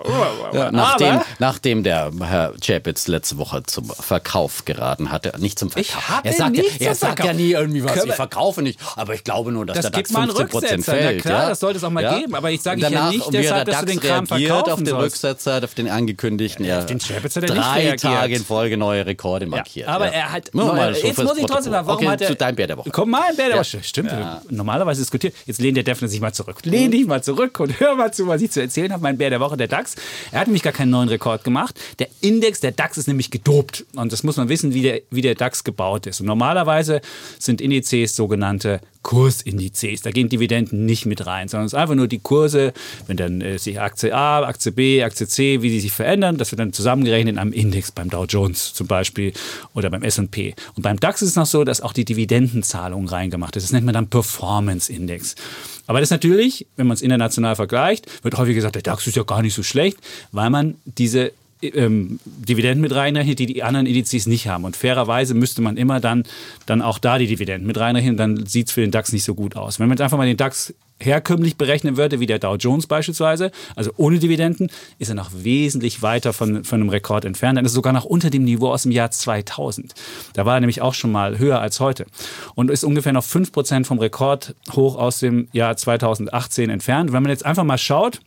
Ja, nachdem, nachdem der Herr Chapitz letzte Woche zum Verkauf geraten hatte. Nicht zum Verkauf. Er sagt, er sagt ja nie irgendwie was. Können Ich verkaufe nicht. Aber ich glaube nur, dass Das der DAX gibt mal einen 15 Prozent. Na fällt. klar, ja. das sollte es auch mal geben. Aber ich sage ja nicht deshalb, der dass du den DAX Kram verkaufen auf den. Rücksetzer, auf den angekündigten. Ja, den Chapitz hat er nicht Drei. Tage in Folge neue Rekorde markiert. aber. Er hat. Neue- mal jetzt muss ich trotzdem mal, warum okay, hat er. zu deinem Bär der Woche. Komm mal, Bär der Ja. Woche. Stimmt. Normalerweise diskutiert. Jetzt lehnt der Defner sich mal zurück. Lehn dich mal zurück und hör mal zu, was ich zu erzählen habe. Mein Bär der Woche, der DAX. Er hat nämlich gar keinen neuen Rekord gemacht. Der Index, der DAX ist nämlich gedopt. Und das muss man wissen, wie der, wie der DAX gebaut ist. Und normalerweise sind Indizes sogenannte Kursindizes. Da gehen Dividenden nicht mit rein, sondern es ist einfach nur die Kurse, wenn dann äh, sich Aktie A, Aktie B, Aktie C, wie die sich verändern, das wird dann zusammengerechnet in einem Index, beim Dow Jones zum Beispiel oder beim S&P. Und beim DAX ist es noch so, dass auch die Dividendenzahlung reingemacht ist. Das nennt man dann Performance Index. Aber das natürlich, wenn man es international vergleicht, wird häufig gesagt, der DAX ist ja gar nicht so schlecht, weil man diese ähm, Dividenden mit reinrechnet, die die anderen Indizes nicht haben. Und fairerweise müsste man immer dann, dann auch da die Dividenden mit reinrechnen, dann sieht es für den DAX nicht so gut aus. Wenn man jetzt einfach mal den DAX herkömmlich berechnen würde, wie der Dow Jones beispielsweise, also ohne Dividenden, ist er noch wesentlich weiter von, von einem Rekord entfernt. Dann ist er sogar noch unter dem Niveau aus dem Jahr 2000. Da war er nämlich auch schon mal höher als heute. Und ist ungefähr noch 5% vom Rekord hoch aus dem Jahr 2018 entfernt. Wenn man jetzt einfach mal schaut,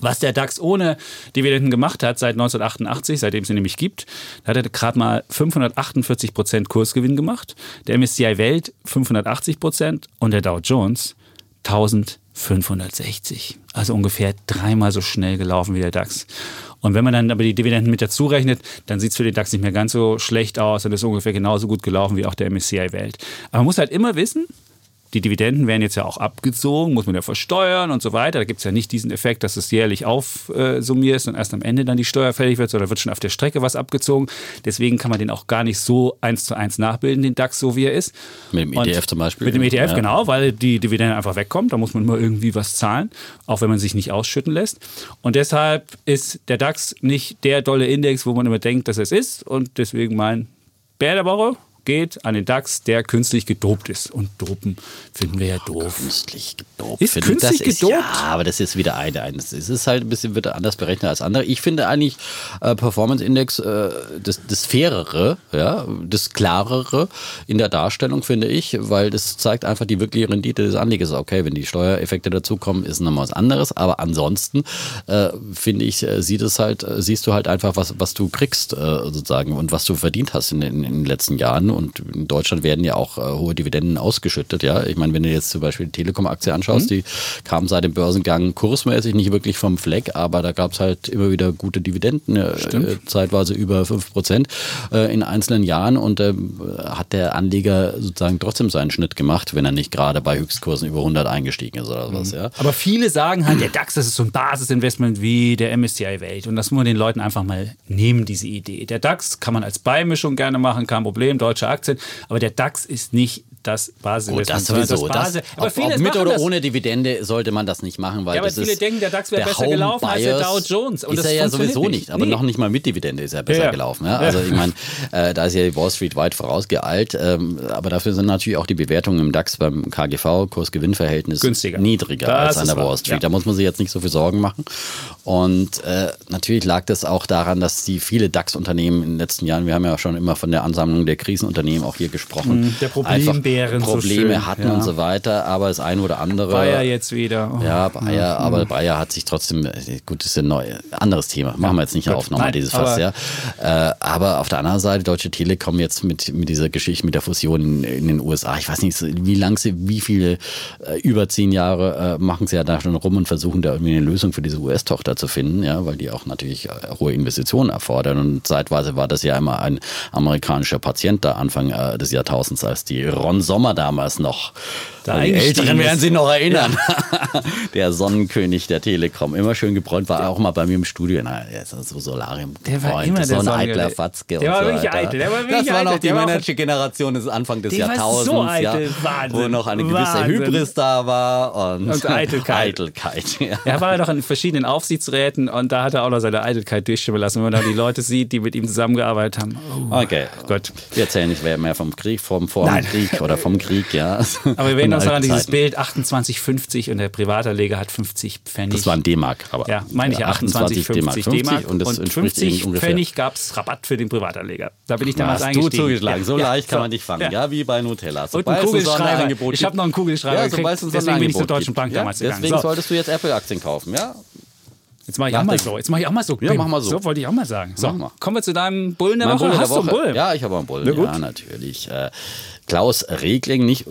was der DAX ohne Dividenden gemacht hat seit 1988, seitdem es ihn nämlich gibt, da hat er gerade mal 548 Prozent Kursgewinn gemacht, der MSCI Welt 580 Prozent und der Dow Jones 1560. Also ungefähr dreimal so schnell gelaufen wie der DAX. Und wenn man dann aber die Dividenden mit dazu rechnet, dann sieht es für den DAX nicht mehr ganz so schlecht aus und ist ungefähr genauso gut gelaufen wie auch der MSCI Welt. Aber man muss halt immer wissen, die Dividenden werden jetzt ja auch abgezogen, muss man ja versteuern und so weiter. Da gibt es ja nicht diesen Effekt, dass es jährlich aufsummierst und erst am Ende dann die Steuer fällig wird, sondern wird schon auf der Strecke was abgezogen. Deswegen kann man den auch gar nicht so eins zu eins nachbilden, den DAX, so wie er ist. Mit dem Und ETF zum Beispiel. Mit dem ETF, Ja. genau, weil die Dividende einfach wegkommt. Da muss man immer irgendwie was zahlen, auch wenn man sich nicht ausschütten lässt. Und deshalb ist der DAX nicht der dolle Index, wo man immer denkt, dass es ist. Und deswegen mein Bär der Woche, geht an den DAX, der künstlich gedopt ist. Und dopen finden wir ja doof. Künstlich gedopt. Ist finde, künstlich das ist, gedopt? Ja, aber das ist wieder eine. eine. Es ist halt ein bisschen wird anders berechnet als andere. Ich finde eigentlich äh, Performance Index äh, das, das fairere, ja, das klarere in der Darstellung, finde ich, weil das zeigt einfach die wirkliche Rendite des Anlegers. Okay, wenn die Steuereffekte dazukommen, ist nochmal was anderes. Aber ansonsten äh, finde ich, äh, sieht es halt, äh, siehst du halt einfach, was, was du kriegst, äh, sozusagen, und was du verdient hast in den, in den letzten Jahren. Und in Deutschland werden ja auch äh, hohe Dividenden ausgeschüttet. Ja, ich meine, wenn du jetzt zum Beispiel die Telekom-Aktie anschaust, die kam seit dem Börsengang kursmäßig nicht wirklich vom Fleck, aber da gab es halt immer wieder gute Dividenden, äh, zeitweise über 5 Prozent äh, in einzelnen Jahren. Und äh, hat der Anleger sozusagen trotzdem seinen Schnitt gemacht, wenn er nicht gerade bei Höchstkursen über 100 eingestiegen ist oder was. Ja. Aber viele sagen halt, der DAX, das ist so ein Basisinvestment wie der MSCI Welt. Und das muss man den Leuten einfach mal nehmen, diese Idee. Der DAX kann man als Beimischung gerne machen, kein Problem, deutsche Aktien. Aber der DAX ist nicht das Basisinvestment. Gut, das sowieso. Das, Basis- aber ob, viele ob mit oder das. ohne Dividende sollte man das nicht machen, weil Ja, aber das viele ist denken, der DAX wäre besser Home gelaufen als der Bias Dow Jones. Und ist das er ja sowieso nicht. aber Nee. noch nicht mal mit Dividende ist er besser Ja. gelaufen. Ja? Also ich meine, äh, da ist ja die Wall Street weit vorausgeeilt, ähm, aber dafür sind natürlich auch die Bewertungen im DAX beim KGV, Kurs-Gewinn-Verhältnis, niedriger Das als an der Wall Street. Da muss man sich jetzt nicht so viel Sorgen machen. Und äh, natürlich lag das auch daran, dass die viele DAX-Unternehmen in den letzten Jahren, wir haben ja schon immer von der Ansammlung der Krisenunternehmen auch hier gesprochen, Mhm, der Problembären, einfach so Probleme schön, hatten ja. und so weiter, aber das eine oder andere Bayer jetzt wieder. Oh. ja, Bayer, aber Bayer hat sich trotzdem, gut, das ist ein neu, anderes Thema, machen wir jetzt nicht gut. auf nochmal Nein, dieses Fass, aber- ja. Äh, aber auf der anderen Seite, Deutsche Telekom jetzt mit, mit dieser Geschichte, mit der Fusion in, in den USA, ich weiß nicht, wie lang sie, wie viele, äh, über zehn Jahre äh, machen sie ja da schon rum und versuchen da irgendwie eine Lösung für diese US-Tochter zu finden, ja, weil die auch natürlich äh, hohe Investitionen erfordern und zeitweise war das ja immer ein amerikanischer Patient da Anfang äh, des Jahrtausends, als die Ron Sommer damals noch Da die Älteren werden sich noch erinnern. der Sonnenkönig der Telekom. Immer schön gebräunt, war auch mal bei mir im Studio. Na, er ist so Solarium Der war immer der so ein eitler Fatzke. Der war so wirklich eitel, der war wirklich Das war noch die Der Manager-Generation des Anfang des Der Jahrtausends. so eitel, ja, wo noch eine gewisse Wahnsinn. Hybris da war. Und, Und Eitelkeit. Eitelkeit, ja. Er war ja doch in verschiedenen Aufsichtsräten und da hat er auch noch seine Eitelkeit durchschimmern lassen, wenn man da die Leute sieht, die mit ihm zusammengearbeitet haben. Oh, Okay, Gott. Wir erzählen nicht mehr vom Krieg, vom Nein. Krieg oder vom Krieg, ja. Aber wir werden uns Von daran dieses. Bild 28,50 und der Privatanleger hat 50 Pfennig. Das war ein D-Mark, aber ja, meine ich ja, 28, 50 D-Mark. und und entspricht 50 ungefähr. Pfennig gab es Rabatt für den Privatanleger. Da bin ich damals Hast du eingestiegen. zugeschlagen. So Ja, leicht kann so. man dich fangen, ja, wie bei Nutella. Und ein Sobald es ein Kugelschreiber. Sonderangebot Ich habe noch einen Kugelschreiber ja, gekriegt, ein deswegen bin ich zur Deutschen. Bank ja, damals gegangen. Deswegen So. solltest du jetzt Apple-Aktien kaufen, ja? Jetzt mache ich auch mal so. Jetzt mache ich auch mal so. Ja, mach mal so. So wollte ich auch mal sagen. So, mal. kommen wir zu deinem Bullen der Mein Woche. Bulle Hast der du einen Woche. Bullen? Ja, ich habe einen Bullen. Na gut. Ja, natürlich. Äh, Klaus Regling, nicht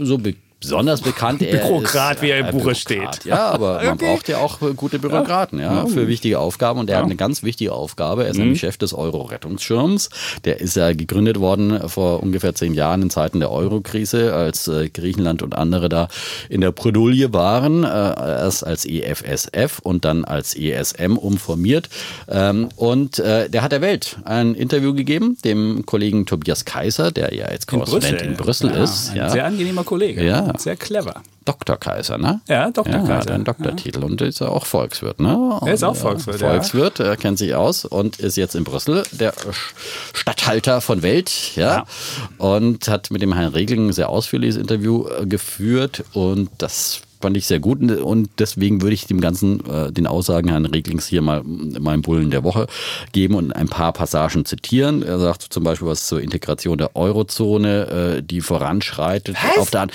so be besonders bekannt. Er Bürokrat, ist, wie er im äh, Buche Bürokrat. steht. Ja, aber man Okay. braucht ja auch gute Bürokraten ja, für wichtige Aufgaben. Und er hat eine ganz wichtige Aufgabe. Mhm. Er ist nämlich Chef des Euro-Rettungsschirms. Der ist ja gegründet worden vor ungefähr zehn Jahren in Zeiten der Euro-Krise, als äh, Griechenland und andere da in der Bredouille waren. Äh, erst als EFSF und dann als ESM umformiert. Ähm, und äh, der hat der Welt ein Interview gegeben, dem Kollegen Tobias Kaiser, der ja jetzt Korrespondent in Brüssel, Ja, ist. Ein Ja. sehr angenehmer Kollege. Ja. Sehr clever. Dr. Kaiser, ne? Ja, Dr. Ja, Kaiser. hat einen Doktortitel und ist ja auch Volkswirt, ne? Er ist auch äh, Volkswirt, ja. Volkswirt, er kennt sich aus und ist jetzt in Brüssel der Statthalter von Welt, ja? Und hat mit dem Herrn Regling ein sehr ausführliches Interview äh, geführt und das fand ich sehr gut und deswegen würde ich dem ganzen äh, den Aussagen Herrn Reglings hier mal meinen Bullen der Woche geben und ein paar Passagen zitieren. Er sagt zum Beispiel was zur Integration der Eurozone, äh, die voranschreitet. Was? Auf der Hand.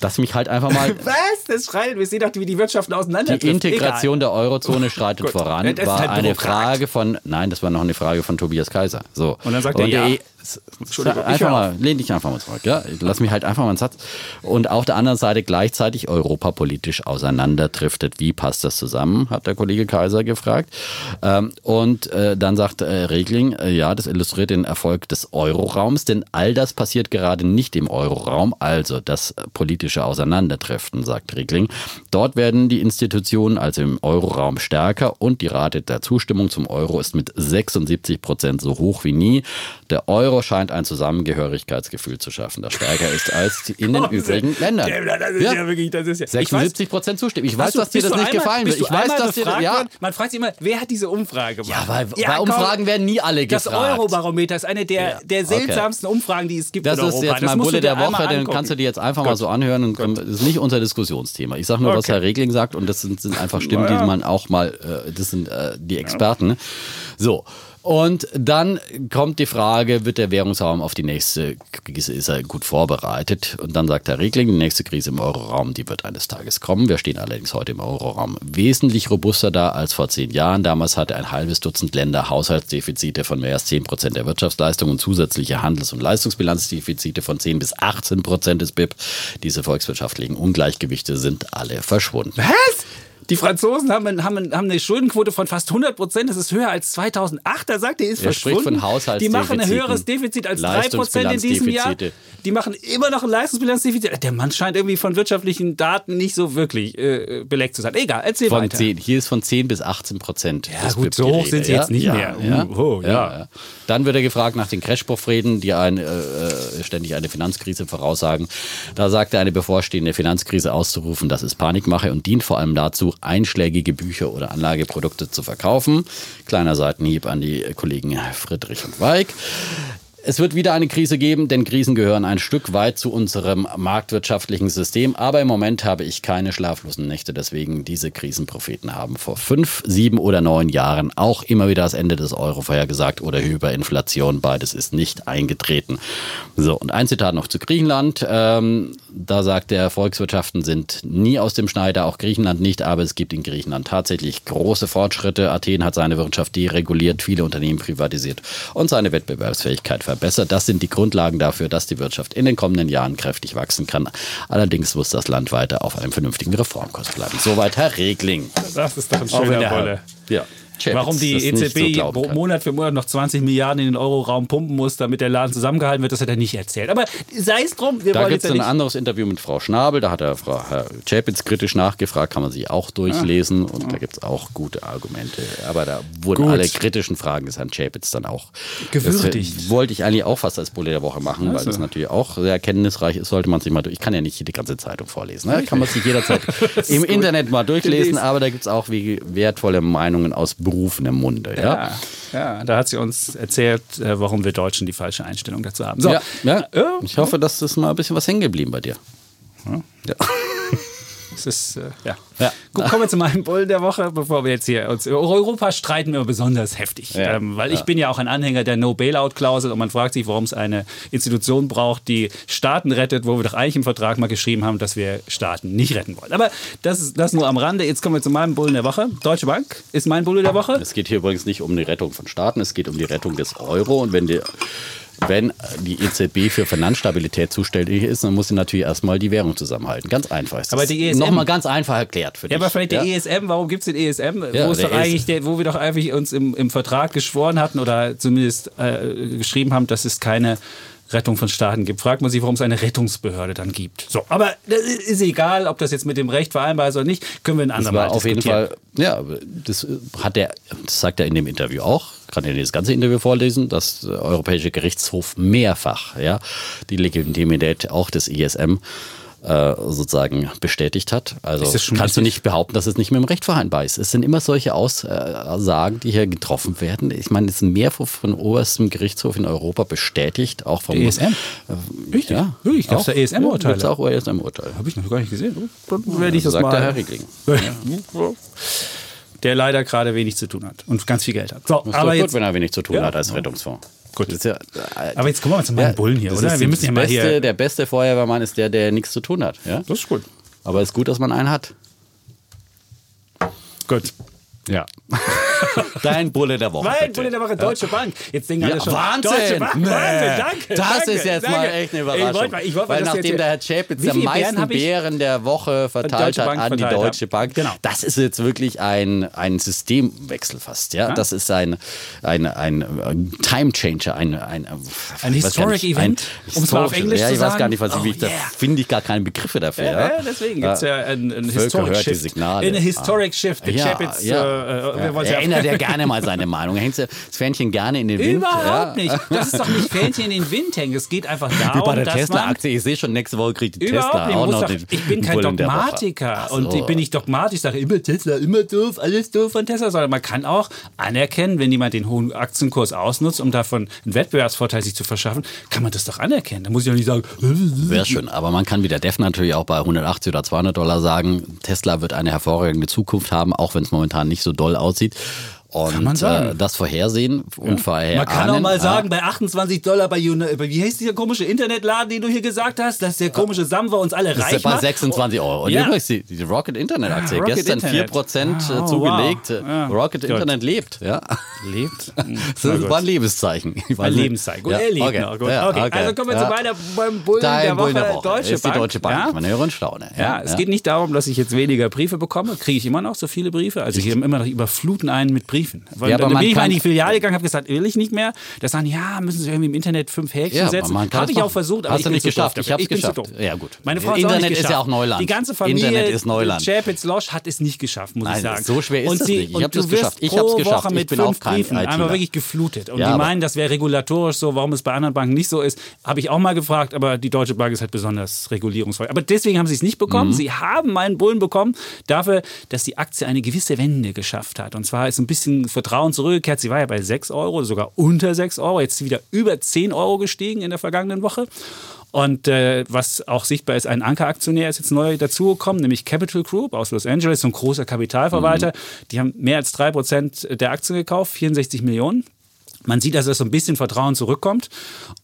Lass mich halt einfach mal Was? Das schreit, wir sehen doch, wie die Wirtschaften auseinander die Integration der Eurozone schreitet voran, das war halt eine. Frage von, nein, das war noch eine Frage von Tobias Kaiser. So. Und dann sagt er, der ja. Entschuldigung, ich einfach mal, lehn dich einfach mal zurück, ja. Lass mich halt einfach mal einen Satz. Und auf der anderen Seite gleichzeitig europapolitisch auseinanderdriftet. Wie passt das zusammen? Hat der Kollege Kaiser gefragt. Ähm, und äh, dann sagt äh, Regling, äh, ja, das illustriert den Erfolg des Euroraums, denn all das passiert gerade nicht im Euroraum, also das politische Auseinanderdriften, sagt Regling. Dort werden die Institutionen also im Euroraum stärker und die Rate der Zustimmung zum Euro ist mit 76 Prozent so hoch wie nie. Der Euro Euro scheint ein Zusammengehörigkeitsgefühl zu schaffen, das stärker ist als in den übrigen Ländern. Das ist ja, wirklich, das ist ja. 76 Prozent zustimmen. Ich weiß, dass dir das nicht gefallen wird. Ich weiß, dass dir das, ja. Man fragt sich immer, wer hat diese Umfrage gemacht? Ja, weil bei Umfragen werden nie alle Das gefragt. Eurobarometer ist eine der, der seltsamsten Umfragen, die es gibt Das in ist jetzt Das mein du Bulle der Woche, einmal den kannst du dir jetzt einfach mal so anhören. Und das ist nicht unser Diskussionsthema. Ich sage nur, was Okay. Herr Regling sagt und das sind, sind einfach Stimmen, Ja. die man auch mal, äh, das sind äh, die Experten. So. Und dann kommt die Frage, wird der Währungsraum auf die nächste Krise, ist er gut vorbereitet? Und dann sagt Herr Regling, die nächste Krise im Euroraum, die wird eines Tages kommen. Wir stehen allerdings heute im Euroraum wesentlich robuster da als vor zehn Jahren. Damals hatte ein halbes Dutzend Länder Haushaltsdefizite von mehr als 10 Prozent der Wirtschaftsleistung und zusätzliche Handels- und Leistungsbilanzdefizite von 10 bis 18 Prozent des BIP. Diese volkswirtschaftlichen Ungleichgewichte sind alle verschwunden. Was? Die Franzosen haben, haben, haben eine Schuldenquote von fast 100 Prozent. Das ist höher als 2008. Da sagt er, ist Er spricht verschwunden. von Die machen ein Haushaltsdefiziten, höheres Defizit als 3 Prozent in diesem Jahr. Die machen immer noch ein Leistungsbilanzdefizit. Der Mann scheint irgendwie von wirtschaftlichen Daten nicht so wirklich äh, belegt zu sein. Egal, erzähl Von weiter. 10, hier ist von 10 bis 18 Prozent. Ja, gut, so hoch sind sie jetzt nicht ja, mehr. Ja, oh, ja. Dann wird er gefragt nach den Crash-Buff-Reden, die ein, äh, äh, ständig eine Finanzkrise voraussagen. Da sagt er, eine bevorstehende Finanzkrise auszurufen, das ist Panikmache und dient vor allem dazu, einschlägige Bücher oder Anlageprodukte zu verkaufen. Kleiner Seitenhieb an die Kollegen Friedrich und Weig. Es wird wieder eine Krise geben, denn Krisen gehören ein Stück weit zu unserem marktwirtschaftlichen System. Aber im Moment habe ich keine schlaflosen Nächte. Deswegen diese Krisenpropheten haben vor fünf, sieben oder neun Jahren auch immer wieder das Ende des Euro vorhergesagt oder Hyperinflation. Beides ist nicht eingetreten. So, und ein Zitat noch zu Griechenland. Ähm, da sagt er, Volkswirtschaften sind nie aus dem Schneider, auch Griechenland nicht, aber es gibt in Griechenland tatsächlich große Fortschritte. Athen hat seine Wirtschaft dereguliert, viele Unternehmen privatisiert und seine Wettbewerbsfähigkeit verbessert. Das sind die Grundlagen dafür, dass die Wirtschaft in den kommenden Jahren kräftig wachsen kann. Allerdings muss das Land weiter auf einem vernünftigen Reformkurs bleiben. Soweit Herr Regling. Das ist doch ein schöner Wolle. Ja. Warum die so EZB. Monat für Monat noch 20 Milliarden in den Euroraum pumpen muss, damit der Laden zusammengehalten wird, das hat er nicht erzählt. Aber sei es drum, wir Da wollen gibt jetzt es ja ein nicht... anderes Interview mit Frau Schnabel, da hat er Frau Herr Chapitz kritisch nachgefragt, kann man sich auch durchlesen und da gibt es auch gute Argumente. Aber da wurden Gut. alle kritischen Fragen des Herrn Chapitz dann auch Gewürdigt. Das wollte ich eigentlich auch fast als Bulle der Woche machen, weil das natürlich auch sehr erkenntnisreich ist, sollte man sich mal durch. Ich kann ja nicht die ganze Zeitung vorlesen, ne? kann man sich jederzeit im Internet mal durchlesen, aber da gibt es auch wie wertvolle Meinungen aus berufenem Munde. Ja? Ja, ja, da hat sie uns erzählt, äh, warum wir Deutschen die falsche Einstellung dazu haben. So, Ja, ja. Ja. Ich hoffe, dass das mal ein bisschen was hängen geblieben bei dir. Ja. Es ist, äh, ja. Ja. Gut, kommen wir zu meinem Bullen der Woche, bevor wir jetzt hier uns über Europa streiten wir besonders heftig. Ja. Ähm, weil ich bin ja auch ein Anhänger der No-Bailout-Klausel und man fragt sich, warum es eine Institution braucht, die Staaten rettet, wo wir doch eigentlich im Vertrag mal geschrieben haben, dass wir Staaten nicht retten wollen. Aber das ist das nur am Rande. Jetzt kommen wir zu meinem Bullen der Woche. Deutsche Bank ist mein Bulle der Woche. Es geht hier übrigens nicht um die Rettung von Staaten, es geht um die Rettung des Euro. Und wenn die, wenn die EZB für Finanzstabilität zuständig ist, dann muss sie natürlich erstmal die Währung zusammenhalten. Ganz einfach ist das. Aber die ESM Nochmal ganz einfach erklärt für dich. Ja, aber vielleicht ja? der ESM, warum gibt es den ESM? Ja, wo, der doch eigentlich der, wo wir doch eigentlich uns im, im Vertrag geschworen hatten oder zumindest äh, geschrieben haben, dass es keine Rettung von Staaten gibt. Fragt man sich, warum es eine Rettungsbehörde dann gibt. So, aber das ist egal, ob das jetzt mit dem Recht vereinbar ist oder nicht, können wir ein Das andermal war auf jeden diskutieren. Fall, ja, das hat er, das sagt er in dem Interview auch, kann er das ganze Interview vorlesen, dass der Europäische Gerichtshof mehrfach ja, die Legitimität auch des ISM äh, sozusagen bestätigt hat. Also kannst du richtig? nicht behaupten, dass es nicht mit dem Recht vereinbar ist. Es sind immer solche Aussagen, die hier getroffen werden. Ich meine, es ist mehrfach von oberstem Gerichtshof in Europa bestätigt, auch vom ESM? Richtig, ja. Wirklich? Gab's Auch. da ESM-Urteile? Ja, gibt's auch ESM-Urteile. Habe ich noch gar nicht gesehen. Dann werde ich das sagt mal. der Herr Riegling. Der leider gerade wenig zu tun hat und ganz viel Geld hat. So, Ist aber doch gut, jetzt, wenn er wenig zu tun Ja. hat als Rettungsfonds. Gut. Das ist ja, äh, aber jetzt kommen wir mal zu meinen Bullen hier, oder? Wir müssen ja mal beste, hier. Der beste Feuerwehrmann ist der, der nichts zu tun hat. Ja? Das ist gut. Aber es ist gut, dass man einen hat. Gut. Ja. Dein Bulle der Woche. Mein bitte. Bulle der Woche, Deutsche Bank. Jetzt denken Ja, alle schon. Wahnsinn! Bank, Nee. Wahnsinn, danke. Das danke, ist jetzt danke. mal echt eine Überraschung. Ich wollte mal, ich wollte mal Weil nachdem der Herr Chapitz Bären meisten? Bären der Woche verteilt hat an die Deutsche. Bank, Genau. das ist jetzt wirklich ein, ein Systemwechsel fast. Ja? Das ist ein, ein, ein, ein Time Changer, ein, ein, Ein weiß gar Historic nicht, Event, ein um es mal auf Englisch ja, zu ich weiß sagen. gar nicht, was Oh, ich, da yeah. finde ich gar keine Begriffe dafür. Ja, Ja, ja, deswegen gibt es ja einen, einen Historic Shift. Signale. In a Historic Shift. Der Ja, Chapitz, ja. äh, äh, wir wollen ja, er einer, der gerne mal seine Meinung hängt. Das Fähnchen gerne in den Wind. Überhaupt ja. nicht. Das ist doch nicht Fähnchen in den Wind hängen. Es geht einfach darum, Wie bei der dass Tesla-Aktie. Ich sehe schon, nächste Woche kriegt die Tesla auch noch den Ich bin kein. Dogmatiker. Und ich bin nicht dogmatisch. Ich sage immer Tesla, immer doof, alles doof von Tesla. Sondern man kann auch anerkennen, wenn jemand den hohen Aktienkurs ausnutzt, um davon einen Wettbewerbsvorteil sich zu verschaffen, kann man das doch anerkennen. Da muss ich auch nicht sagen, Wäre schön, aber man kann wie der Def natürlich auch bei 180 oder 200 Dollar sagen, Tesla wird eine hervorragende Zukunft haben, auch wenn es momentan nicht so doll aussieht. Und man sagen. Äh, das vorhersehen und vorher Man kann auch mal ah, sagen, bei 28 Dollar bei, bei wie heißt dieser komische Internetladen, den du hier gesagt hast, dass der komische Samwer uns alle Das reich ist bei macht? 26 Euro. Und Ja. übrigens, die, die Rocket Internet Aktie, Ah, Rocket gestern Internet. 4% Ah, oh, zugelegt. wow. Ja. Rocket Gut. Internet lebt. Ja. Lebt. Das war ein Lebenszeichen. Ein. Lebenszeichen. Gut, Ja, er lebt okay. noch. Gut. Ja, okay. okay. Also kommen wir Ja. zu meiner beim Bullen Dein der Woche, Bullen der Woche. Deutsche ist die Bank. Deutsche Bank. Ja? Man höre und staune. Ja, es geht nicht darum, dass ich jetzt weniger Briefe bekomme. Kriege ich immer noch so viele Briefe? Also ich immer noch überfluten einen mit Briefen. Weil Ja, dann bin ich mal in die Filiale gegangen, habe gesagt, will ich nicht mehr. Da sagen, ja, müssen Sie irgendwie im Internet fünf Häkchen Ja, setzen. Habe es ich auch versucht, aber Hast ich du nicht geschafft. Ich bin zu geschafft. Ja, gut. Meine Frau Internet ist ja auch Neuland. Die ganze Familie Internet ist Neuland. Chapitz Losch hat es nicht geschafft, muss Nein, ich sagen. so schwer ist und es nicht. Ich und hab du das wirst geschafft. Ich hab's Woche geschafft. Ich bin auch kein Briefen einmal wirklich geflutet. Und die meinen, das wäre regulatorisch so, warum es bei anderen Banken nicht so ist. Habe ich auch mal gefragt, aber die Deutsche Bank ist halt besonders regulierungsfrei. Aber deswegen haben sie es nicht bekommen. Mhm. Sie haben meinen Bullen bekommen dafür, dass die Aktie eine gewisse Wende geschafft hat. Und zwar ist ein bisschen Vertrauen zurückgekehrt. Sie war ja bei 6 Euro, sogar unter 6 Euro. Jetzt wieder über 10 Euro gestiegen in der vergangenen Woche. Und äh, was auch sichtbar ist, ein Ankeraktionär ist jetzt neu dazugekommen, nämlich Capital Group aus Los Angeles, so ein großer Kapitalverwalter. Die haben mehr als 3% der Aktien gekauft, 64 Millionen. Man sieht also, dass so ein bisschen Vertrauen zurückkommt.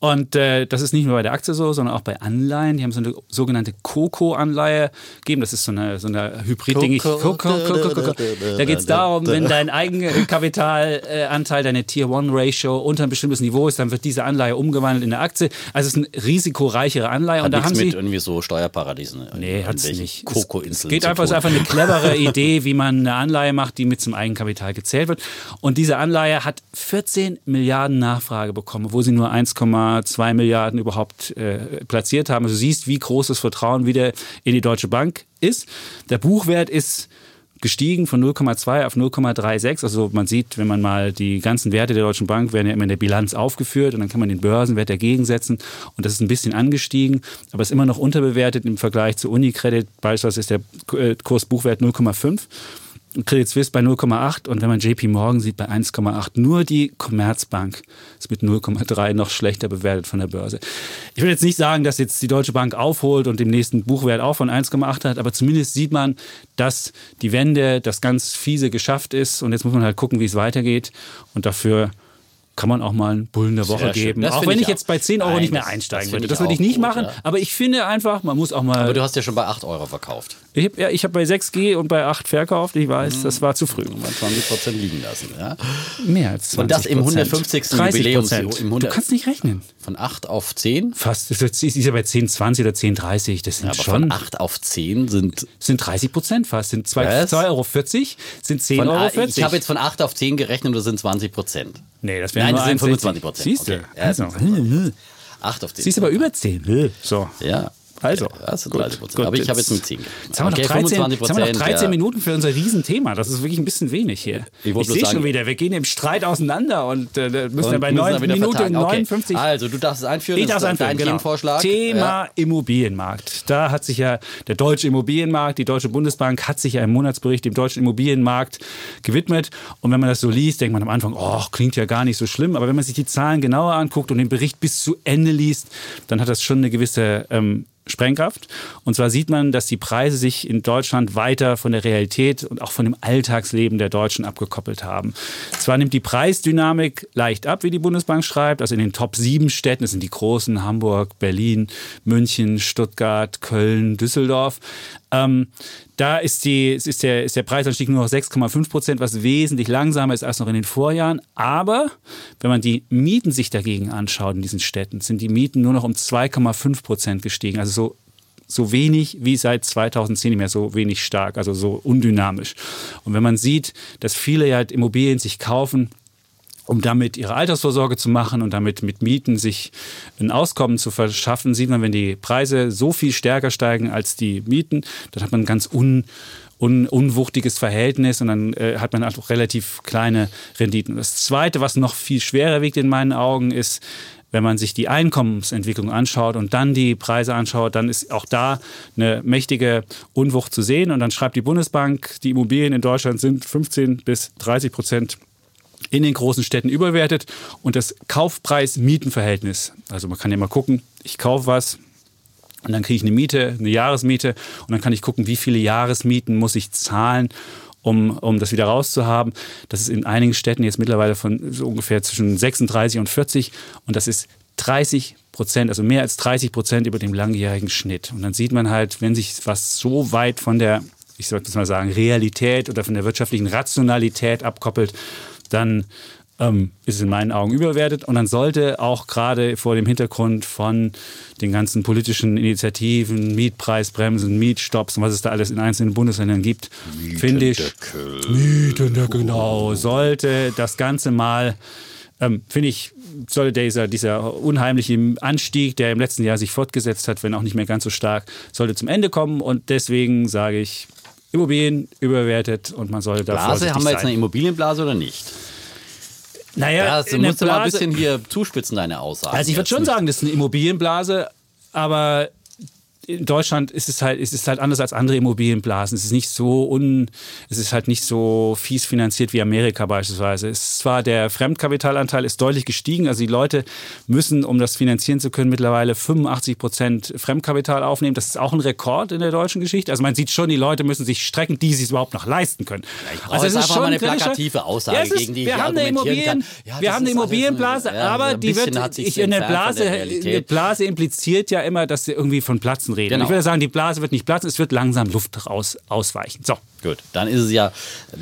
Und äh, das ist nicht nur bei der Aktie so, sondern auch bei Anleihen. Die haben so eine sogenannte Coco-Anleihe gegeben. Das ist so eine, so eine Hybrid-Ding. Da geht es darum, wenn dein Eigenkapitalanteil, deine Tier-One-Ratio unter ein bestimmtes Niveau ist, dann wird diese Anleihe umgewandelt in eine Aktie. Also es ist eine risikoreichere Anleihe. Hat und da haben sie mit irgendwie so Steuerparadiesen. Nee, an hat es nicht. Koko-Inseln Es geht einfach, ist einfach eine clevere Idee, wie man eine Anleihe macht, die mit zum Eigenkapital gezählt wird. Und diese Anleihe hat 14 Milliarden Nachfrage bekommen, wo sie nur 1,2 Milliarden überhaupt äh, platziert haben. Also du siehst, wie groß das Vertrauen wieder in die Deutsche Bank ist. Der Buchwert ist gestiegen von 0,2 auf 0,36. Also man sieht, wenn man mal die ganzen Werte der Deutschen Bank werden ja immer in der Bilanz aufgeführt und dann kann man den Börsenwert dagegen setzen und das ist ein bisschen angestiegen, aber ist immer noch unterbewertet im Vergleich zu Unicredit. Beispielsweise ist der äh, Kursbuchwert 0,5. Credit Suisse bei 0,8 und wenn man JP Morgan sieht bei 1,8. Nur die Commerzbank ist mit 0,3 noch schlechter bewertet von der Börse. Ich will jetzt nicht sagen, dass jetzt die Deutsche Bank aufholt und den nächsten Buchwert auch von 1,8 hat, aber zumindest sieht man, dass die Wende, das ganz fiese geschafft ist und jetzt muss man halt gucken, wie es weitergeht und dafür kann man auch mal einen Bullen der Woche geben. Das Auch wenn ich ich jetzt bei 10 Euro Nein, nicht mehr das- das einsteigen finde würde. Das würde ich nicht gut, machen, ja. aber ich finde einfach, man muss auch mal Aber du hast ja schon bei 8 Euro verkauft. ich habe ja, ich hab bei 6G und bei 8 verkauft. Ich weiß, das war zu früh. Mal 20 Prozent liegen lassen. Ja? Mehr als 20 Und das im 150. 30 Jubiläums- Prozent. im Du 100 kannst nicht rechnen. Von 8 auf 10? Fast. Das ist ist ja bei 10, 20 oder 10, 30. Das sind Aber schon von 8 auf 10 sind. sind 30 Prozent fast. Sind 2,40 Was? Euro, 40, sind 10,40 Von, Euro. ich habe jetzt von 8 auf 10 gerechnet, das sind 20 Prozent. Nee, das wären Nein, nur das sind 61. 25 Prozent. Siehst du? Okay. Ja, Also, das 8 auf 10. siehst du aber über 10. So. Ja. Also, sind gut, 30 Prozent. gut, Aber ich habe jetzt- mit 10 gerechnet. Jetzt haben, wir Okay, noch 13, 25 jetzt haben wir noch 13 ja. Minuten für unser Riesenthema. Das ist wirklich ein bisschen wenig hier. Ich Ich, sehe schon wieder, wir gehen im Streit auseinander und äh, müssen Und dann bei müssen 9 dann wieder Minuten vertagen. Okay. 59 Also, du darfst es einführen. Ich darf es einführen, genau. Thema Ja. Immobilienmarkt. Da hat sich ja der deutsche Immobilienmarkt, die Deutsche Bundesbank hat sich ja im Monatsbericht dem deutschen Immobilienmarkt gewidmet. Und wenn man das so liest, denkt man am Anfang, oh, klingt ja gar nicht so schlimm. Aber wenn man sich die Zahlen genauer anguckt und den Bericht bis zu Ende liest, dann hat das schon eine gewisse ähm, Sprengkraft. Und zwar sieht man, dass die Preise sich in Deutschland weiter von der Realität und auch von dem Alltagsleben der Deutschen abgekoppelt haben. Zwar nimmt die Preisdynamik leicht ab, wie die Bundesbank schreibt, also in den Top 7 Städten, das sind die großen Hamburg, Berlin, München, Stuttgart, Köln, Düsseldorf. Ähm, da ist, die, ist, der, ist der Preisanstieg nur noch 6,5 Prozent, was wesentlich langsamer ist als noch in den Vorjahren. Aber wenn man die Mieten sich dagegen anschaut in diesen Städten, sind die Mieten nur noch um 2,5 Prozent gestiegen. Also so so wenig wie seit 2010 nicht mehr so wenig stark, also so undynamisch. Und wenn man sieht, dass viele ja halt Immobilien sich kaufen, um damit ihre Altersvorsorge zu machen und damit mit Mieten sich ein Auskommen zu verschaffen, sieht man, wenn die Preise so viel stärker steigen als die Mieten, dann hat man ein ganz un, un, unwuchtiges Verhältnis und dann äh, hat man auch relativ kleine Renditen. Das Zweite, was noch viel schwerer wiegt in meinen Augen, ist, wenn man sich die Einkommensentwicklung anschaut und dann die Preise anschaut, dann ist auch da eine mächtige Unwucht zu sehen. Und dann schreibt die Bundesbank, die Immobilien in Deutschland sind 15 bis 30 Prozent in den großen Städten überwertet und das Kaufpreis-Mieten-Verhältnis. Also man kann ja mal gucken, ich kaufe was, und dann kriege ich eine Miete, eine Jahresmiete und dann kann ich gucken, wie viele Jahresmieten muss ich zahlen, um, um das wieder rauszuhaben. Das ist in einigen Städten jetzt mittlerweile von so ungefähr zwischen 36 und 40 und das ist 30 Prozent, also mehr als 30 Prozent über dem langjährigen Schnitt. Und dann sieht man halt, wenn sich was so weit von der, ich sollte mal sagen, Realität oder von der wirtschaftlichen Rationalität abkoppelt, dann ähm, ist es in meinen Augen überwertet. Und dann sollte auch gerade vor dem Hintergrund von den ganzen politischen Initiativen, Mietpreisbremsen, Mietstopps und was es da alles in einzelnen Bundesländern gibt, finde ich, Mietendeckel, genau, sollte das Ganze mal, ähm, finde ich, sollte dieser, dieser unheimliche Anstieg, der im letzten Jahr sich fortgesetzt hat, wenn auch nicht mehr ganz so stark, sollte zum Ende kommen. Und deswegen sage ich, Immobilien überwertet und man sollte da Blase, haben wir jetzt sein. eine Immobilienblase oder nicht? Naja, Ja, du in der musst du mal ein Blase- bisschen hier zuspitzen, deine Aussagen. Also ich würde schon sagen, das ist eine Immobilienblase, aber in Deutschland ist es halt, ist es halt anders als andere Immobilienblasen. Es ist nicht so un, es ist halt nicht so fies finanziert wie Amerika beispielsweise. Es ist zwar der Fremdkapitalanteil ist deutlich gestiegen, also die Leute müssen, um das finanzieren zu können, mittlerweile 85 Prozent Fremdkapital aufnehmen. Das ist auch ein Rekord in der deutschen Geschichte. Also man sieht schon, die Leute müssen sich strecken, die sich überhaupt noch leisten können. brauche also jetzt einfach mal eine plakative Aussage, Ja, es ist, gegen die wir ich haben eine Immobilien. Ja, wir haben eine ist Immobilienblase, ja, aber ein die wird, ich, eine von Blase, der eine. Blase impliziert ja immer, dass sie irgendwie von Platzen reden. Genau. Ich würde sagen, die Blase wird nicht platzen, es wird langsam Luft raus, ausweichen. So. Gut, dann ist es ja,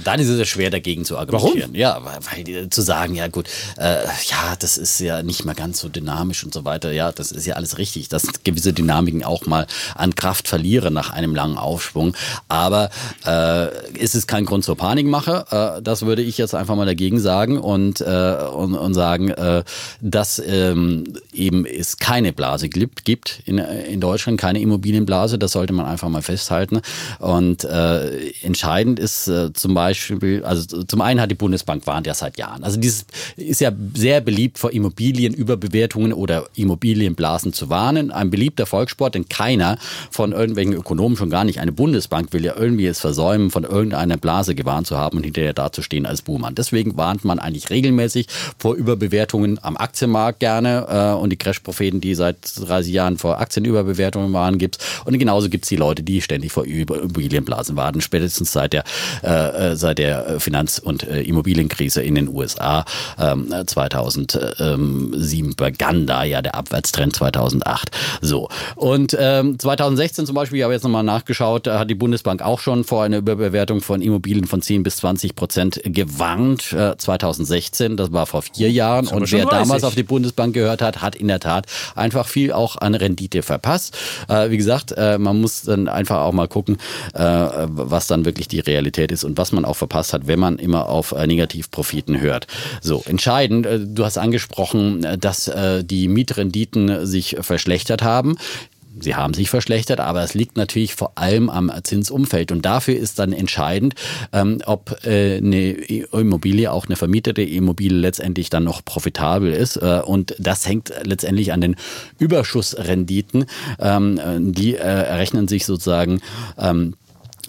dann ist es ja schwer dagegen zu argumentieren. Ja, weil, weil zu sagen, ja gut, äh, ja, das ist ja nicht mehr ganz so dynamisch und so weiter. Ja, das ist ja alles richtig, dass gewisse Dynamiken auch mal an Kraft verlieren nach einem langen Aufschwung. Aber äh, ist es kein Grund zur Panikmache? Äh, das würde ich jetzt einfach mal dagegen sagen und, äh, und, und sagen, äh, dass ähm, eben es keine Blase gibt, gibt in, in Deutschland, keine Immobilienblase. Das sollte man einfach mal festhalten. Und äh, entscheidend ist äh, zum Beispiel, also zum einen hat die Bundesbank warnt ja seit Jahren. Also dieses ist ja sehr beliebt vor Immobilienüberbewertungen oder Immobilienblasen zu warnen. Ein beliebter Volkssport, denn keiner von irgendwelchen Ökonomen, schon gar nicht eine Bundesbank, will ja irgendwie es versäumen, von irgendeiner Blase gewarnt zu haben und hinterher dazustehen als Buhmann. Deswegen warnt man eigentlich regelmäßig vor Überbewertungen am Aktienmarkt gerne äh, und die Crash-Propheten, die seit 30 Jahren vor Aktienüberbewertungen waren, gibt's. Und genauso gibt's die Leute, die ständig vor Immobilienblasen warten, spätestens seit der, äh, äh, seit der Finanz- und äh, Immobilienkrise in den USA ähm, 2007 begann da ja der Abwärtstrend 2008. So. Und ähm, 2016 zum Beispiel, ich habe jetzt nochmal nachgeschaut, hat die Bundesbank auch schon vor einer Überbewertung von Immobilien von 10 bis 20 Prozent gewarnt. Äh, 2016, das war vor vier Jahren. Und wer damals 30. auf die Bundesbank gehört hat, hat in der Tat einfach viel auch an Rendite verpasst. Äh, wie gesagt, äh, man muss dann einfach auch mal gucken, äh, was dann wirklich die Realität ist und was man auch verpasst hat, wenn man immer auf äh, Negativprofiten hört. So, entscheidend, äh, du hast angesprochen, äh, dass die Mietrenditen sich verschlechtert haben. Sie haben sich verschlechtert, aber es liegt natürlich vor allem am Zinsumfeld. Und dafür ist dann entscheidend, ähm, ob äh, eine Immobilie, auch eine vermietete Immobilie letztendlich dann noch profitabel ist. Äh, und das hängt letztendlich an den Überschussrenditen. Ähm, äh, die äh, errechnen sich sozusagen. Ähm,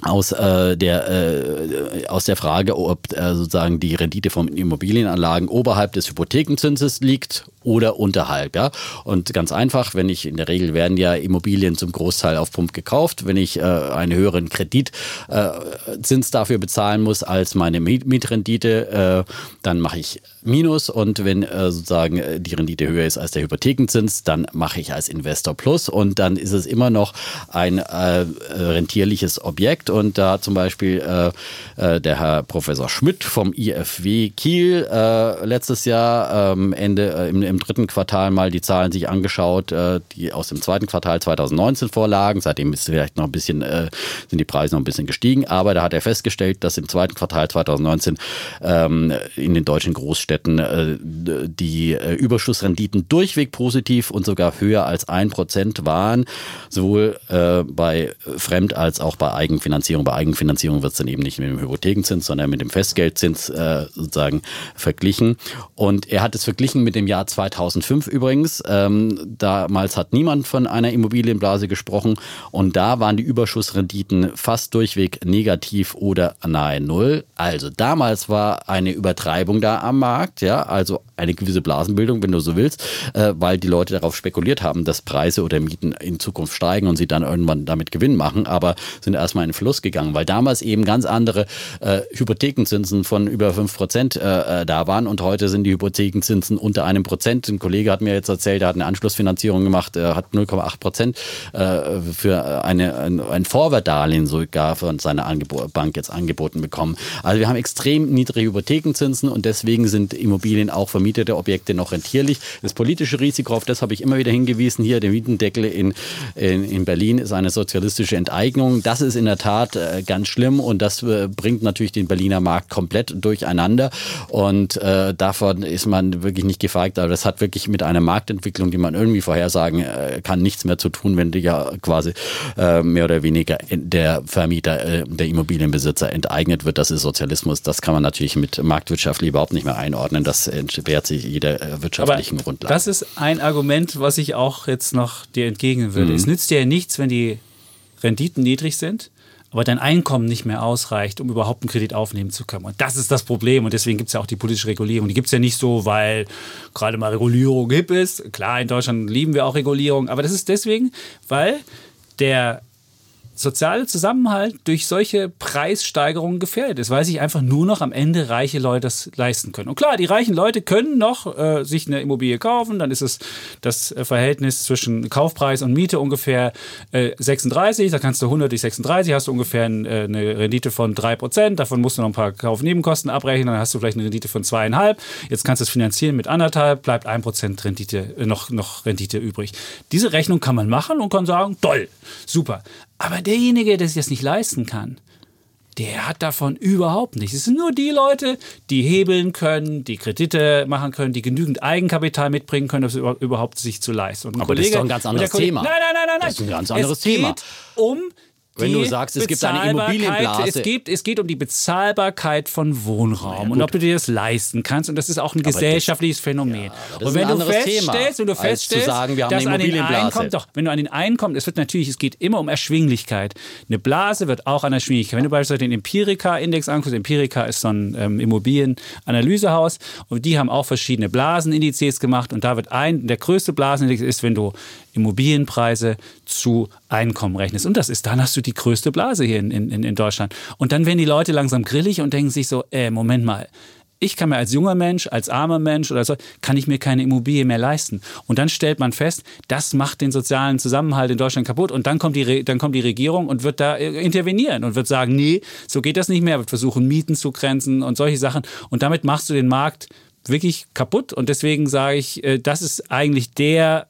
aus äh, der äh, aus der Frage, ob äh, sozusagen die Rendite von Immobilienanlagen oberhalb des Hypothekenzinses liegt oder unterhalb, ja. Und ganz einfach, wenn ich in der Regel werden ja Immobilien zum Großteil auf Pump gekauft, wenn ich äh, einen höheren Kreditzins äh, dafür bezahlen muss als meine Miet Mietrendite, äh, dann mache ich Minus. Und wenn äh, sozusagen äh, die Rendite höher ist als der Hypothekenzins, dann mache ich als Investor Plus. Und dann ist es immer noch ein äh, rentierliches Objekt. Und da zum Beispiel der Herr Professor Schmidt vom IFW Kiel letztes Jahr ähm, Ende im, im dritten Quartal mal die Zahlen sich angeschaut, äh, die aus dem zweiten Quartal 2019 vorlagen. Seitdem ist vielleicht noch ein bisschen, äh, sind die Preise noch ein bisschen gestiegen, aber da hat er festgestellt, dass im zweiten Quartal 2019 ähm, in den deutschen Großstädten äh, die Überschussrenditen durchweg positiv und sogar höher als ein Prozent waren, sowohl bei Fremd- als auch bei Eigenfinanzierung. Bei Eigenfinanzierung wird es dann eben nicht mit dem Hypothekenzins, sondern mit dem Festgeldzins sozusagen verglichen. Und er hat es verglichen mit dem Jahr 2005 übrigens. Ähm, damals hat niemand von einer Immobilienblase gesprochen und da waren die Überschussrenditen fast durchweg negativ oder nahe Null. Also damals war eine Übertreibung da am Markt, ja, also eine gewisse Blasenbildung, wenn du so willst, äh, weil die Leute darauf spekuliert haben, dass Preise oder Mieten in Zukunft steigen und sie dann irgendwann damit Gewinn machen, aber sind erstmal in den Fluss gegangen, weil damals eben ganz andere äh, Hypothekenzinsen von über 5 Prozent äh, äh, da waren und heute sind die Hypothekenzinsen unter einem Prozent. Ein Kollege hat mir jetzt erzählt, er hat eine Anschlussfinanzierung gemacht, er hat 0,8 Prozent äh, für eine, ein, Vorwärtsdarlehen sogar von seiner Bank jetzt angeboten bekommen. Also wir haben extrem niedrige Hypothekenzinsen und deswegen sind Immobilien auch vermietete Objekte noch rentierlich. Das politische Risiko, auf das habe ich immer wieder hingewiesen, hier der Mietendeckel in, in, in Berlin ist eine sozialistische Enteignung. Das ist in der Tat äh, ganz schlimm und das äh, bringt natürlich den Berliner Markt komplett durcheinander. Und davon ist man wirklich nicht gefeigt. Aber das hat wirklich mit einer Marktentwicklung, die man irgendwie vorhersagen äh, kann, nichts mehr zu tun, wenn ja quasi äh, mehr oder weniger der Vermieter, äh, der Immobilienbesitzer enteignet wird. Das ist Sozialismus. Das kann man natürlich mit marktwirtschaftlich überhaupt nicht mehr einordnen. Das entbehrt sich jeder äh, wirtschaftlichen Aber Grundlage. Das ist ein Argument, was ich auch jetzt noch dir entgegnen würde. Mhm. Es nützt dir ja nichts, wenn die Renditen niedrig sind aber dein Einkommen nicht mehr ausreicht, um überhaupt einen Kredit aufnehmen zu können. Und das ist das Problem. Und deswegen gibt es ja auch die politische Regulierung. Die gibt es ja nicht so, weil gerade mal Regulierung hip ist. Klar, in Deutschland lieben wir auch Regulierung, aber das ist deswegen, weil der soziale Zusammenhalt durch solche Preissteigerungen gefährdet ist, weil sich einfach nur noch am Ende reiche Leute das leisten können. Und klar, die reichen Leute können noch äh, sich eine Immobilie kaufen, dann ist es das äh, Verhältnis zwischen Kaufpreis und Miete ungefähr äh, 36, da kannst du 100 durch 36, hast du ungefähr äh, eine Rendite von 3%, davon musst du noch ein paar Kaufnebenkosten abrechnen, dann hast du vielleicht eine Rendite von zweieinhalb, jetzt kannst du es finanzieren mit anderthalb, bleibt 1% Rendite, äh, noch, noch Rendite übrig. Diese Rechnung kann man machen und kann sagen, toll, super. Aber derjenige, der sich das nicht leisten kann, der hat davon überhaupt nichts. Es sind nur die Leute, die hebeln können, die Kredite machen können, die genügend Eigenkapital mitbringen können, um es überhaupt sich zu leisten. Aber Kollege, das ist doch ein ganz anderes Thema. Nein, nein, nein, nein, nein. Das ist ein ganz anderes es Thema. Geht um wenn du sagst, es gibt eine Immobilienblase. Es geht, es geht um die Bezahlbarkeit von Wohnraum ja, und ob du dir das leisten kannst. Und das ist auch ein aber gesellschaftliches das, Phänomen. Ja, und wenn du feststellst, und du feststellst, sagen, wir haben dass eine an den Einkommen, doch, wenn du an den Einkommen, es wird natürlich, es geht immer um Erschwinglichkeit. Eine Blase wird auch an Erschwinglichkeit. Wenn du beispielsweise den Empirica-Index anguckst, Empirica ist so ein ähm, Immobilienanalysehaus und die haben auch verschiedene Blasenindizes gemacht und da wird ein, der größte Blasenindex ist, wenn du Immobilienpreise zu Einkommen rechnest. Und das ist, dann hast du die größte Blase hier in, in, in Deutschland. Und dann werden die Leute langsam grillig und denken sich so, äh, Moment mal, ich kann mir als junger Mensch, als armer Mensch oder so, kann ich mir keine Immobilie mehr leisten. Und dann stellt man fest, das macht den sozialen Zusammenhalt in Deutschland kaputt. Und dann kommt die, dann kommt die Regierung und wird da äh, intervenieren und wird sagen, nee, so geht das nicht mehr, wird versuchen, Mieten zu grenzen und solche Sachen. Und damit machst du den Markt wirklich kaputt. Und deswegen sage ich, äh, das ist eigentlich der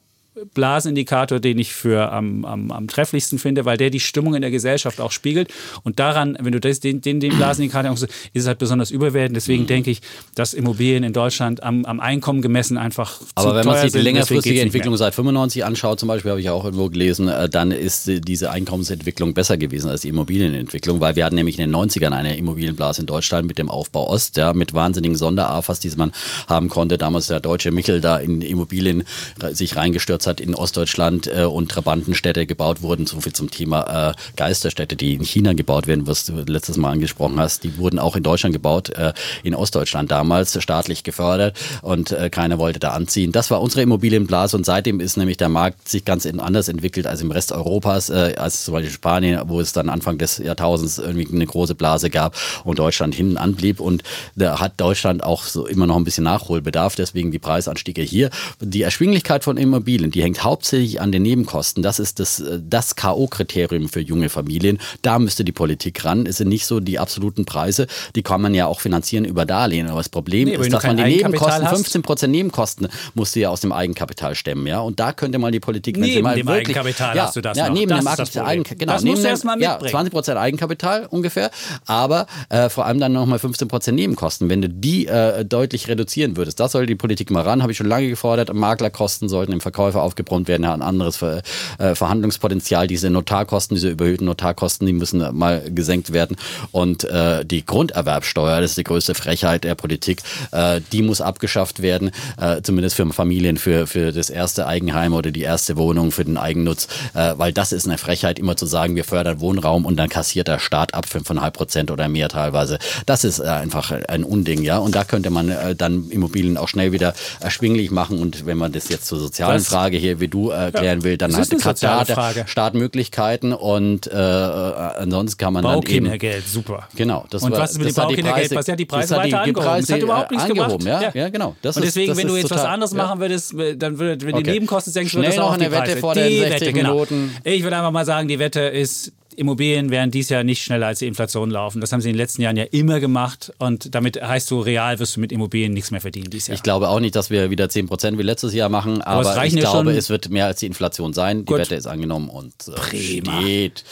Blasenindikator, den ich für am, am, am trefflichsten finde, weil der die Stimmung in der Gesellschaft auch spiegelt. Und daran, wenn du das, den, den, den Blasenindikator anguckst, ist es halt besonders überwertend. Deswegen mhm. denke ich, dass Immobilien in Deutschland am, am Einkommen gemessen einfach Aber wenn man sich die längerfristige Entwicklung seit 95 anschaut, zum Beispiel, habe ich auch irgendwo gelesen, äh, dann ist diese Einkommensentwicklung besser gewesen als die Immobilienentwicklung, weil wir hatten nämlich in den 90ern eine Immobilienblase in Deutschland mit dem Aufbau Ost, ja, mit wahnsinnigen Sonderafas, die man haben konnte. Damals der deutsche Michel da in Immobilien sich reingestürzt Hat in Ostdeutschland äh, und Trabantenstädte gebaut wurden. So viel zum Thema äh, Geisterstädte, die in China gebaut werden, was du letztes Mal angesprochen hast. Die wurden auch in Deutschland gebaut, äh, in Ostdeutschland damals staatlich gefördert und äh, keiner wollte da anziehen. Das war unsere Immobilienblase und seitdem ist nämlich der Markt sich ganz anders entwickelt als im Rest Europas, äh, als zum Beispiel Spanien, wo es dann Anfang des Jahrtausends irgendwie eine große Blase gab und Deutschland hinten anblieb. Und da hat Deutschland auch so immer noch ein bisschen Nachholbedarf, deswegen die Preisanstiege hier. Die Erschwinglichkeit von Immobilien, und die hängt hauptsächlich an den Nebenkosten. Das ist das, äh, das K.O.-Kriterium für junge Familien. Da müsste die Politik ran. Es sind nicht so die absoluten Preise, die kann man ja auch finanzieren über Darlehen. Aber das Problem nee, ist, dass man die Nebenkosten, 15 Prozent Nebenkosten musst du ja aus dem Eigenkapital stemmen. Ja? Und da könnte mal die Politik, wenn neben sie mal dem wirklich, Eigenkapital ja, hast du das ja, noch. neben das dem Eigenkapital, genau, das neben dem, ja, 20 Prozent Eigenkapital ungefähr, aber äh, vor allem dann nochmal 15 Prozent Nebenkosten. Wenn du die äh, deutlich reduzieren würdest, das sollte die Politik mal ran, habe ich schon lange gefordert. Maklerkosten sollten im Verkäufer aufgebrummt werden, ja, ein anderes Ver, äh, Verhandlungspotenzial. Diese Notarkosten, diese überhöhten Notarkosten, die müssen mal gesenkt werden. Und äh, die Grunderwerbsteuer, das ist die größte Frechheit der Politik, äh, die muss abgeschafft werden, äh, zumindest für Familien, für, für das erste Eigenheim oder die erste Wohnung, für den Eigennutz, äh, weil das ist eine Frechheit, immer zu sagen, wir fördern Wohnraum und dann kassiert der Staat ab 5,5 Prozent oder mehr teilweise. Das ist äh, einfach ein Unding, ja. Und da könnte man dann Immobilien auch schnell wieder erschwinglich machen. Und wenn man das jetzt zur sozialen? Frage hier, wie du erklären ja, will, dann hat der Staat Möglichkeiten und äh, ansonsten kann man dann eben... Geld, super. Genau. Das und war, was ist mit dem Baukindergeld? Was hat die Preise weiter die, die angehoben? Preise, das hat überhaupt nichts gemacht. Ja, ja. ja genau. Das und deswegen, ist, wenn du jetzt was anderes machen würdest, dann würde, wenn die Nebenkosten senken, würde das auch noch eine Wette vor den 60 Minuten. Ich würde einfach mal sagen, die Wette ist Immobilien werden dies Jahr nicht schneller als die Inflation laufen. Das haben sie in den letzten Jahren ja immer gemacht und damit heißt du, real wirst du mit Immobilien nichts mehr verdienen dieses Jahr. Ich glaube auch nicht, dass wir wieder 10 Prozent wie letztes Jahr machen, aber, aber ich glaube, es wird mehr als die Inflation sein. Die Wette ist angenommen und äh, steht.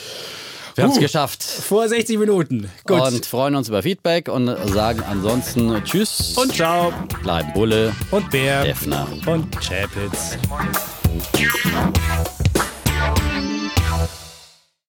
Wir haben es geschafft. Vor 60 Minuten. Gut. Und freuen uns über Feedback und sagen ansonsten Tschüss. Und ciao. Bleiben Bulle. Und Bär. Defner. Und Chapitz.